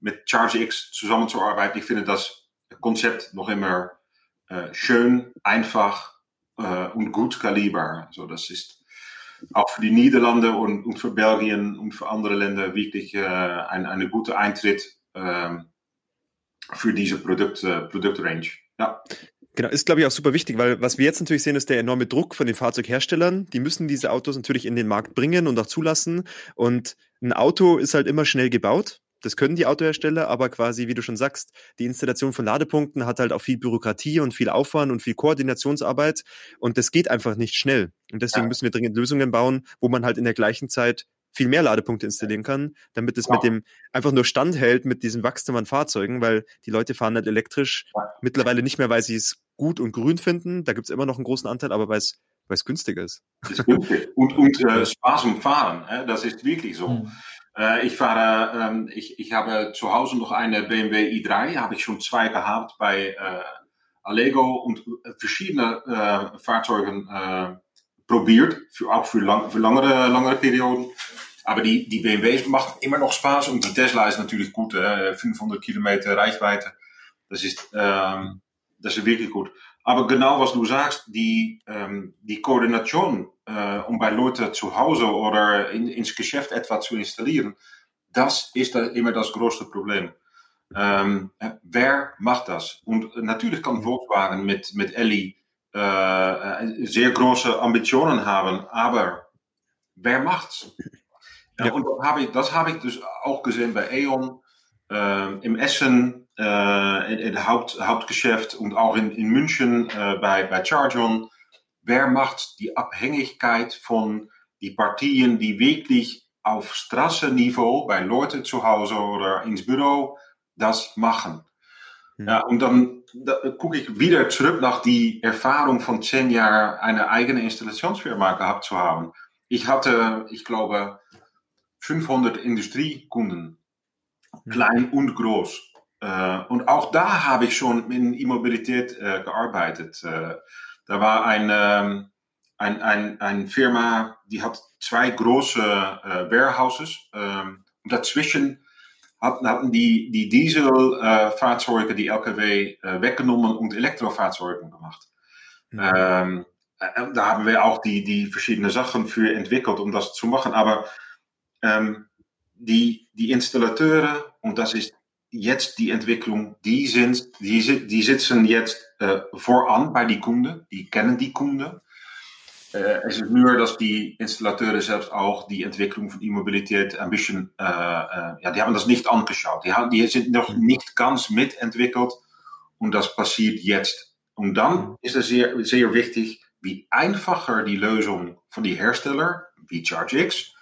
mit ChargeX zusammenzuarbeiten. Ich finde das Konzept noch immer schön, einfach äh, und gut skalierbar. So, das ist auch für die Niederlande und, und für Belgien für andere Länder wirklich äh, ein, eine gute Eintritt für diese Produkt, Produktrange. Ja. Genau, ist glaube ich auch super wichtig, weil was wir jetzt natürlich sehen, ist der enorme Druck von den Fahrzeugherstellern. Die müssen diese Autos natürlich in den Markt bringen und auch zulassen. Und ein Auto ist halt immer schnell gebaut. Das können die Autohersteller, aber quasi, wie du schon sagst, die Installation von Ladepunkten hat halt auch viel Bürokratie und viel Aufwand und viel Koordinationsarbeit. Und das geht einfach nicht schnell. Und deswegen ja. müssen wir dringend Lösungen bauen, wo man halt in der gleichen Zeit viel mehr Ladepunkte installieren kann, damit es ja. mit dem einfach nur standhält mit diesem Wachstum an Fahrzeugen, weil die Leute fahren halt elektrisch ja. mittlerweile nicht mehr, weil sie es gut und grün finden. Da gibt es immer noch einen großen Anteil, aber weil es weil es günstiger ist. ist günstig. Und, und äh, Spaß um Fahren, äh, das ist wirklich so. Mhm. Äh, ich fahre, ähm, ich, ich habe zu Hause noch eine BMW i3, habe ich schon zwei gehabt bei äh, Allego und verschiedene äh, Fahrzeugen äh, probiert, für, auch für, lang, für langere, langere Perioden. Aber die, die BMW's machen immer noch Spaß und die Tesla ist natürlich gut, äh, 500 Kilometer Reichweite. Das ist, ähm, das ist wirklich gut. Aber genau was du sagst, die, ähm, die Koordination, äh, um bei Leuten zu Hause oder in, ins Geschäft etwas zu installieren, das ist da immer das größte Problem. Ähm, wer macht das? Und natürlich kann Volkswagen mit, mit Ellie äh, sehr große Ambitionen haben, aber wer macht's? Ja, Und das habe ich, das habe ich dus auch gesehen bei E.ON, äh, im Essen, in, in Haupt, Hauptgeschäft und auch in, in München äh, bei, bei Chargon. Wer macht die Abhängigkeit von die Partien, die wirklich auf Straßenniveau bei Leuten zu Hause oder ins Büro das machen? Hm. Ja, und dann da gucke ich wieder zurück nach die Erfahrung von zehn Jahren, eine eigene Installationsfirma gehabt zu haben. Ich hatte, ich glaube, 500 Industriekunden, hm. klein und groß. Äh, und auch da habe ich schon in Immobilität äh, gearbeitet. Äh, da war ein, ähm, ein, ein, ein Firma, die hat zwei große äh, Warehouses. Und dazwischen hatten, hatten die, die Dieselfahrzeuge, die LKW, äh, weggenommen und Elektrofahrzeuge gemacht. Mhm. Ähm, äh, da haben wir auch die, die verschiedenen Sachen für entwickelt, um das zu machen. Aber ähm, die, die Installateure, und das ist jetzt die Entwicklung, die, sind, die, die sitzen jetzt äh, voran bei die Kunden, die kennen die Kunden. Äh, es ist nur, dass die Installateure selbst auch die Entwicklung von E-Mobilität ein bisschen, äh, äh, ja, die haben das nicht angeschaut. Die, haben, die sind noch nicht ganz mitentwickelt und das passiert jetzt. Und dann ist es sehr, sehr wichtig, wie einfacher die Lösung von die Hersteller, wie ChargeX,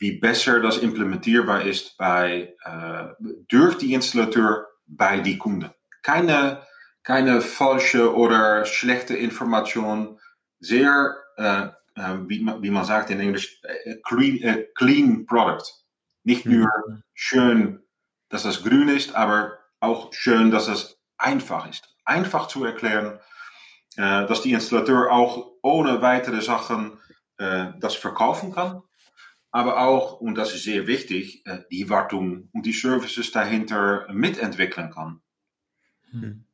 wie besser das implementierbar ist bei, äh, durch die Installateur bei die Kunden. Keine, keine falsche oder schlechte Information, sehr, äh, äh, wie, man, wie man sagt in Englisch, äh, clean, äh, clean Product. Nicht nur mhm. schön, dass das grün ist, aber auch schön, dass es einfach ist. Einfach zu erklären, äh, dass die Installateur auch ohne weitere Sachen das verkaufen kann. Aber auch, und das ist sehr wichtig, äh, die Wartung und die Services dahinter mitentwickeln kann. Hm.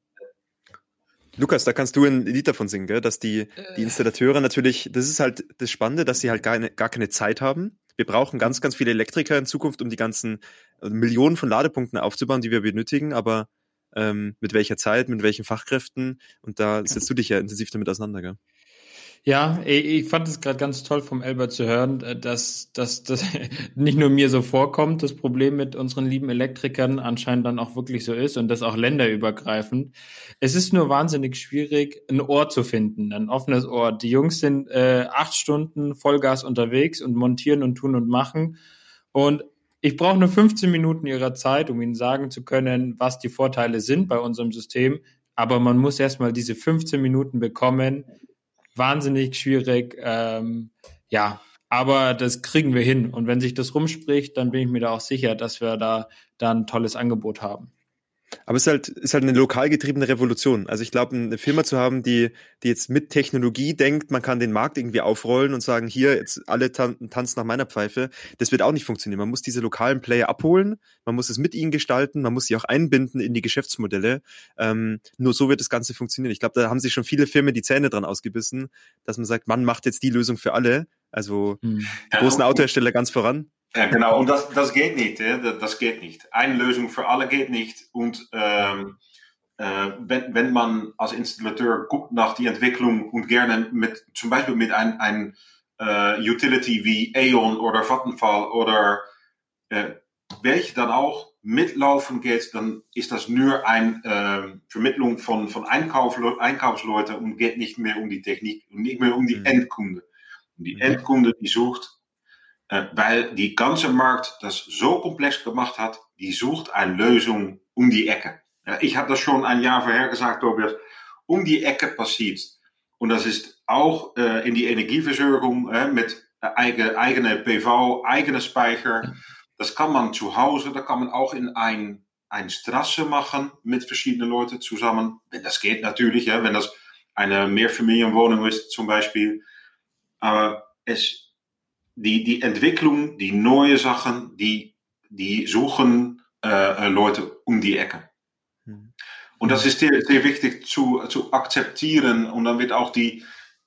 Lukas, da kannst du ein Lied davon singen, gell? dass die, die Installateure natürlich, das ist halt das Spannende, dass sie halt gar, gar keine Zeit haben. Wir brauchen ganz, ganz viele Elektriker in Zukunft, um die ganzen Millionen von Ladepunkten aufzubauen, die wir benötigen, aber ähm, mit welcher Zeit, mit welchen Fachkräften und da setzt du dich ja intensiv damit auseinander, gell? Ja, ich fand es gerade ganz toll vom Elbert zu hören, äh, dass, dass das nicht nur mir so vorkommt, das Problem mit unseren lieben Elektrikern anscheinend dann auch wirklich so ist und das auch länderübergreifend. Es ist nur wahnsinnig schwierig, ein Ohr zu finden, ein offenes Ohr. Die Jungs sind äh, acht Stunden Vollgas unterwegs und montieren und tun und machen. Und ich brauche nur 15 Minuten ihrer Zeit, um ihnen sagen zu können, was die Vorteile sind bei unserem System. Aber man muss erstmal diese 15 Minuten bekommen, wahnsinnig schwierig. Ähm, ja, aber das kriegen wir hin. Und wenn sich das rumspricht, dann bin ich mir da auch sicher, dass wir da, da ein tolles Angebot haben. Aber es ist halt, ist halt eine lokal getriebene Revolution. Also ich glaube, eine Firma zu haben, die, die jetzt mit Technologie denkt, man kann den Markt irgendwie aufrollen und sagen, hier, jetzt alle tan tanzen nach meiner Pfeife, das wird auch nicht funktionieren. Man muss diese lokalen Player abholen, man muss es mit ihnen gestalten, man muss sie auch einbinden in die Geschäftsmodelle. Ähm, nur so wird das Ganze funktionieren. Ich glaube, da haben sich schon viele Firmen die Zähne dran ausgebissen, dass man sagt, man macht jetzt die Lösung für alle. Also hm. großen Autohersteller ganz voran. Ja, genau. Und das, das geht nicht. Hè? Das geht nicht. Eine Lösung für alle geht nicht. Und ähm, äh, wenn, wenn man als Installateur guckt nach die Entwicklung und gerne mit, zum Beispiel mit einem ein, äh, Utility wie Aeon oder Vattenfall oder äh, welche dann auch mitlaufen geht, dann ist das nur eine äh, Vermittlung von, von Einkauf, Einkaufsleuten und geht nicht mehr um die Technik und nicht mehr um die mhm. Endkunde. Und die mhm. Endkunde, die sucht äh, weil die ganze Markt das so komplex gemacht hat, die sucht eine Lösung um die Ecke. Ja, ich habe das schon ein Jahr vorher gesagt, Tobias, um die Ecke passiert. Und das ist auch äh, in die Energieversorgung äh, mit eigen, eigene PV, eigene Speicher. Das kann man zu Hause, da kann man auch in ein, ein Straße machen mit verschiedenen Leuten zusammen. Wenn das geht natürlich, ja, wenn das eine Mehrfamilienwohnung ist zum Beispiel. Aber es die, die Entwicklung, die neue Sachen, die, die suchen äh, Leute um die Ecke. Mhm. Und das ist sehr, sehr wichtig zu, zu akzeptieren. Und dann wird auch die,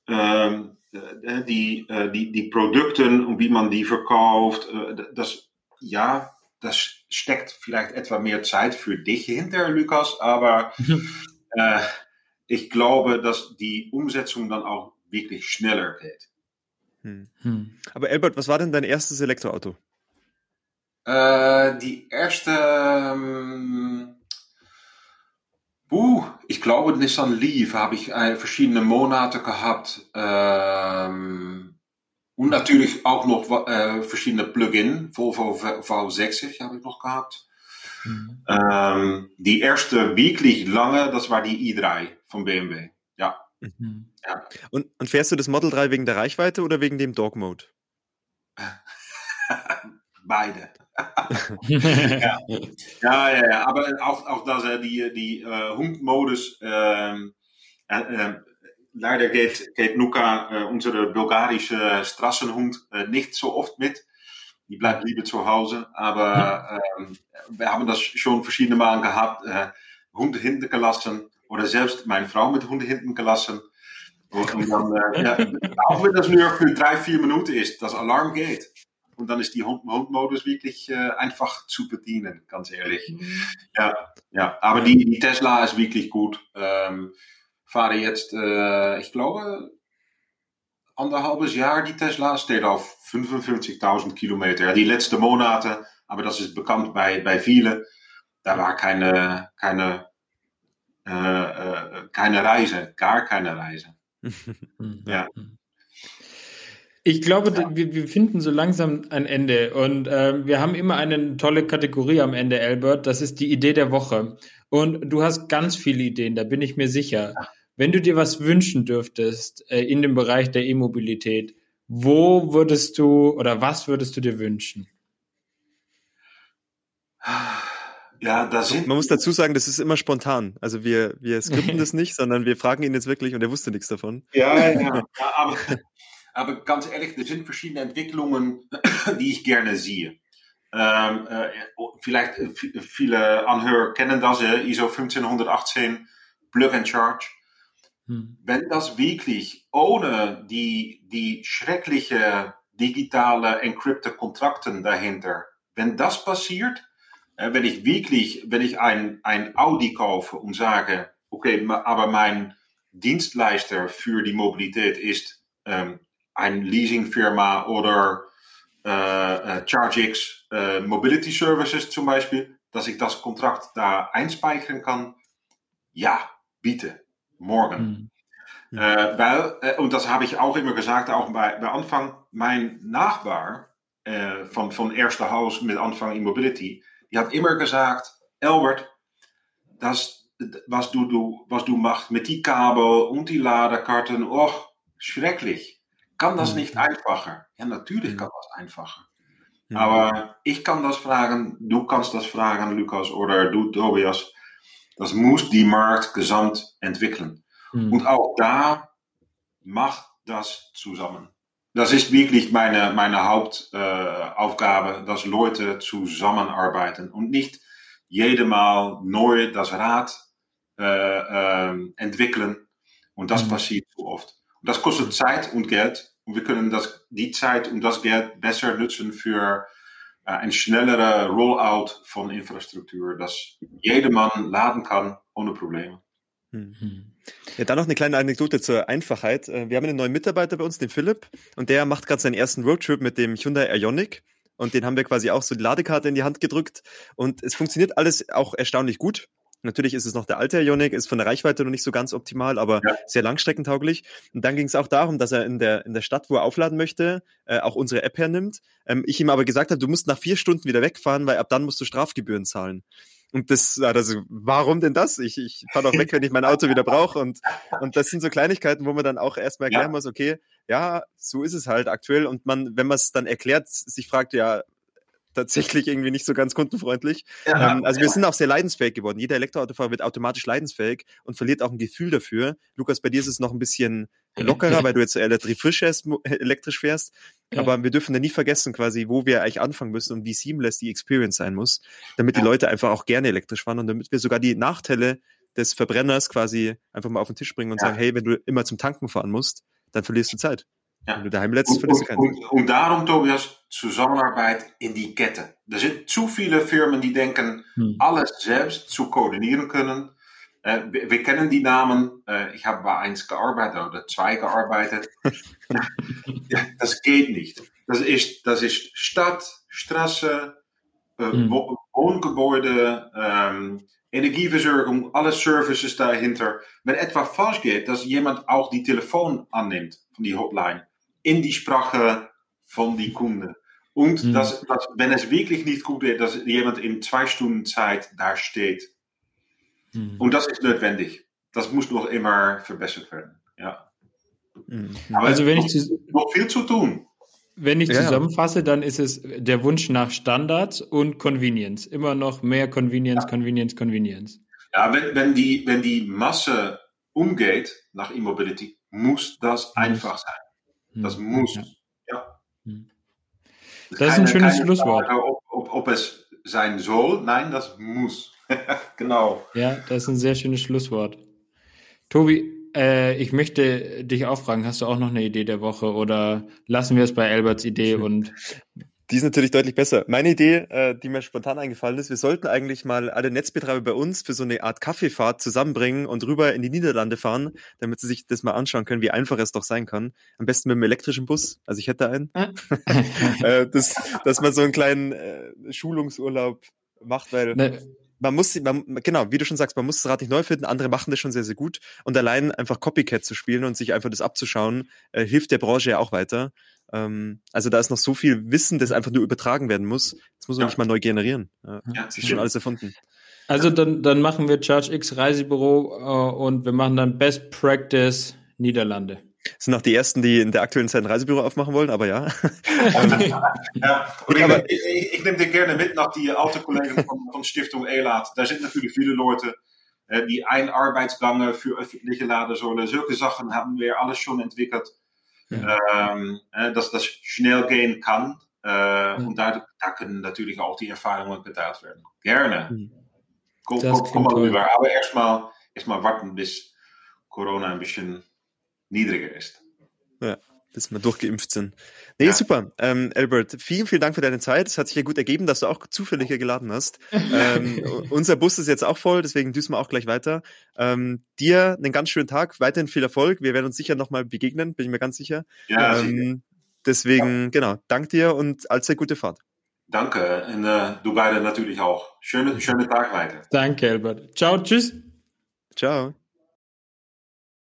ähm, äh, die, äh, die, die Produkte und wie man die verkauft, äh, das, ja, das steckt vielleicht etwa mehr Zeit für dich hinter, Lukas, aber äh, ich glaube, dass die Umsetzung dann auch wirklich schneller geht. Hm. Hm. Aber Albert, was war denn dein erstes Elektroauto? Äh, die erste, ähm, uh, ich glaube Nissan Leaf habe ich äh, verschiedene Monate gehabt. Ähm, und natürlich auch noch äh, verschiedene Plugin, Volvo V60 habe ich noch gehabt. Mhm. Ähm, die erste wirklich lange, das war die i3 von BMW. Ja. Mhm. Ja. Und, und fährst du das Model 3 wegen der Reichweite oder wegen dem Dog Mode? Beide. ja. ja. ja, ja, aber auch, auch dass er die, die uh, Hund-Modus, ähm, äh, äh, leider geht, geht Nuka, äh, unsere bulgarische Strassenhund, äh, nicht so oft mit. Die bleibt lieber zu Hause, aber ähm, wir haben das schon verschiedene Male gehabt, äh, Hunde hinten gelassen oder selbst meine Frau mit Hunde hinten gelassen. Und dann, äh, ja, auch wenn das nur für drei, vier Minuten ist, das Alarm geht. Und dann ist die Hund-Modus wirklich äh, einfach zu bedienen, ganz ehrlich. Mhm. Ja, ja, aber die, die, Tesla ist wirklich gut. Ähm, fahre jetzt, äh, ich glaube, anderthalbes Jahr die Tesla, steht auf 55.000 Kilometer. Ja, die letzten Monate, aber das ist bekannt bei, bei vielen. Da war keine, keine äh, äh, keine Reise, gar keine Reise. Ja. Ich glaube, ja. wir, wir, finden so langsam ein Ende und äh, wir haben immer eine tolle Kategorie am Ende, Albert. Das ist die Idee der Woche. Und du hast ganz viele Ideen, da bin ich mir sicher. Ja. Wenn du dir was wünschen dürftest äh, in dem Bereich der E-Mobilität, wo würdest du oder was würdest du dir wünschen? Ja, da sind. Man muss dazu sagen, das ist immer spontan. Also wir, wir skripten das nicht, sondern wir fragen ihn jetzt wirklich und er wusste nichts davon. Ja, ja, ja. aber, aber ganz ehrlich, er sind verschiedene Entwicklungen, die ich gerne sehe. Ähm, äh, vielleicht äh, viele Anhörer kennen das, äh, ISO 15118 Plug and Charge. Hm. Wenn das wirklich ohne die, die schreckliche digitale encrypte Kontrakten dahinter, wenn das passiert, wenn ich wirklich, wenn ich ein, ein Audi kaufe und sage, okay, aber mein Dienstleister für die Mobilität ist ähm, ein Leasingfirma oder äh, äh, ChargeX äh, Mobility Services zum Beispiel, dass ich das Kontrakt da einspeichern kann. Ja, bitte, morgen. Mhm. Äh, weil, äh, und das habe ich auch immer gesagt, auch bei, bei Anfang, mein Nachbar äh, von, von Erste Haus mit Anfang Immobility, die hat immer gesagt, Albert, das, was du, du, was du machst mit die Kabel und die Ladekarten, oh, schrecklich. Kann das nicht einfacher? Ja, natürlich kann das einfacher. Aber ich kann das fragen, du kannst das fragen, Lukas, oder du, Tobias. Das muss die Markt gesamt entwickeln. Mhm. Und auch da macht das zusammen. Das ist wirklich meine, meine Hauptaufgabe, äh, dass Leute zusammenarbeiten und nicht jedes Mal neu das Rad äh, äh, entwickeln. Und das mhm. passiert zu oft. Und das kostet Zeit und Geld. Und wir können das, die Zeit und das Geld besser nutzen für äh, ein schnellere Rollout von Infrastruktur, dass jedermann laden kann ohne Probleme. Mhm. Ja, dann noch eine kleine Anekdote zur Einfachheit. Äh, wir haben einen neuen Mitarbeiter bei uns, den Philipp, und der macht gerade seinen ersten Roadtrip mit dem Hyundai Ioniq. Und den haben wir quasi auch so die Ladekarte in die Hand gedrückt. Und es funktioniert alles auch erstaunlich gut. Natürlich ist es noch der alte Ionic, ist von der Reichweite noch nicht so ganz optimal, aber ja. sehr langstreckentauglich. Und dann ging es auch darum, dass er in der, in der Stadt, wo er aufladen möchte, äh, auch unsere App hernimmt. Ähm, ich ihm aber gesagt habe, du musst nach vier Stunden wieder wegfahren, weil ab dann musst du Strafgebühren zahlen. Und das, also, warum denn das? Ich, ich fahre doch weg, wenn ich mein Auto wieder brauche. Und, und das sind so Kleinigkeiten, wo man dann auch erstmal erklären ja. muss, okay, ja, so ist es halt aktuell. Und man, wenn man es dann erklärt, sich fragt, ja, tatsächlich irgendwie nicht so ganz kundenfreundlich. Ja, ähm, also wir sind auch sehr leidensfähig geworden. Jeder Elektroautofahrer wird automatisch leidensfähig und verliert auch ein Gefühl dafür. Lukas, bei dir ist es noch ein bisschen lockerer, weil du jetzt elektrisch fährst, elektrisch fährst. Ja. Aber wir dürfen da nie vergessen, quasi, wo wir eigentlich anfangen müssen und wie seamless die Experience sein muss, damit die Leute einfach auch gerne elektrisch fahren und damit wir sogar die Nachteile des Verbrenners quasi einfach mal auf den Tisch bringen und sagen, hey, wenn du immer zum Tanken fahren musst, dann verlierst du Zeit. Ja. Du keine Zeit. Und, und darum, Tobias, Zusammenarbeit in die Kette. Er sind zu viele Firmen, die denken, hm. alles selbst zu koordinieren können. Äh, wir, wir, kennen die Namen. Äh, ich habe bei eins gearbeitet oder zwei gearbeitet. ja, das geht nicht. Das ist, das ist Stadt, Straße, äh, hm. Wohngebäude, ähm, Energieversorgung, alle Services dahinter. Wenn etwas falsch geht, dass jemand auch die Telefon annimmt von die Hotline in die Sprache von die Kunden. Und mhm. dass, dass, wenn es wirklich nicht gut ist, dass jemand in zwei Stunden Zeit da steht. Mhm. Und das ist notwendig. Das muss noch immer verbessert werden. Ja. Mhm. Aber also wenn noch, ich noch viel zu tun. Wenn ich zusammenfasse, dann ist es der Wunsch nach Standards und Convenience. Immer noch mehr Convenience, ja. Convenience, Convenience. Ja, wenn, wenn, die, wenn die Masse umgeht nach E-Mobility, muss das einfach sein. Das muss. Ja. ja. Hm. Das, ist ein schönes Schlusswort. Frage, ob, ob, ob, es sein soll. Nein, das muss. genau. Ja, das ist ein sehr schönes Schlusswort. Tobi, äh, ich möchte dich auch fragen, hast du auch noch eine Idee der Woche oder lassen wir es bei Alberts Idee und die ist natürlich deutlich besser. Meine Idee, äh, die mir spontan eingefallen ist, wir sollten eigentlich mal alle Netzbetreiber bei uns für so eine Art Kaffeefahrt zusammenbringen und rüber in die Niederlande fahren, damit sie sich das mal anschauen können, wie einfach es doch sein kann. Am besten mit einem elektrischen Bus. Also ich hätte einen. äh, das, dass man so einen kleinen äh, Schulungsurlaub macht, weil ne. man muss, man, genau, wie du schon sagst, man muss das Rad nicht neu finden, andere machen das schon sehr, sehr gut. Und allein einfach Copycat zu spielen und sich einfach das abzuschauen, äh, hilft der Branche ja auch weiter. Ähm, also da ist noch so viel Wissen, das einfach nur übertragen werden muss. Das muss man ja. nicht mal neu generieren. Ja, ja, das ist schon alles erfunden. Also dann, dann machen wir ChargeX Reisebüro äh, und wir machen dann Best Practice Niederlande. Das sind auch die ersten, die in der aktuellen Zeit ein Reisebüro aufmachen wollen, aber ja. ja ich, ich, ich, nehme dir gerne mit nach die Autokollegen von, von Stiftung ELAT. Da sind natürlich viele Leute, äh, die ein Arbeitsgange für öffentliche Ladesäule. Solche Sachen haben wir alles schon entwickelt, ja. ähm, äh, dass das schnell gehen kann. Äh, ja. Und da, da können natürlich auch die Erfahrungen geteilt werden. Gerne. Mhm. Komm, komm, komm mal rüber. Aber erstmal erst mal warten, bis Corona ein bisschen niedriger ist. Bis wir durchgeimpft sind. Nee, ja. super. Ähm, Albert, vielen, vielen Dank für deine Zeit. Es hat sich ja gut ergeben, dass du auch zufällig hier geladen hast. ähm, unser Bus ist jetzt auch voll, deswegen düsen wir auch gleich weiter. Ähm, dir einen ganz schönen Tag, weiterhin viel Erfolg. Wir werden uns sicher nochmal begegnen, bin ich mir ganz sicher. Ja, ähm, deswegen, ja. genau, dank dir und allzeit gute Fahrt. Danke. Und äh, du beide natürlich auch. Schöne, schöne Tag weiter. Danke, Albert. Ciao, tschüss. Ciao.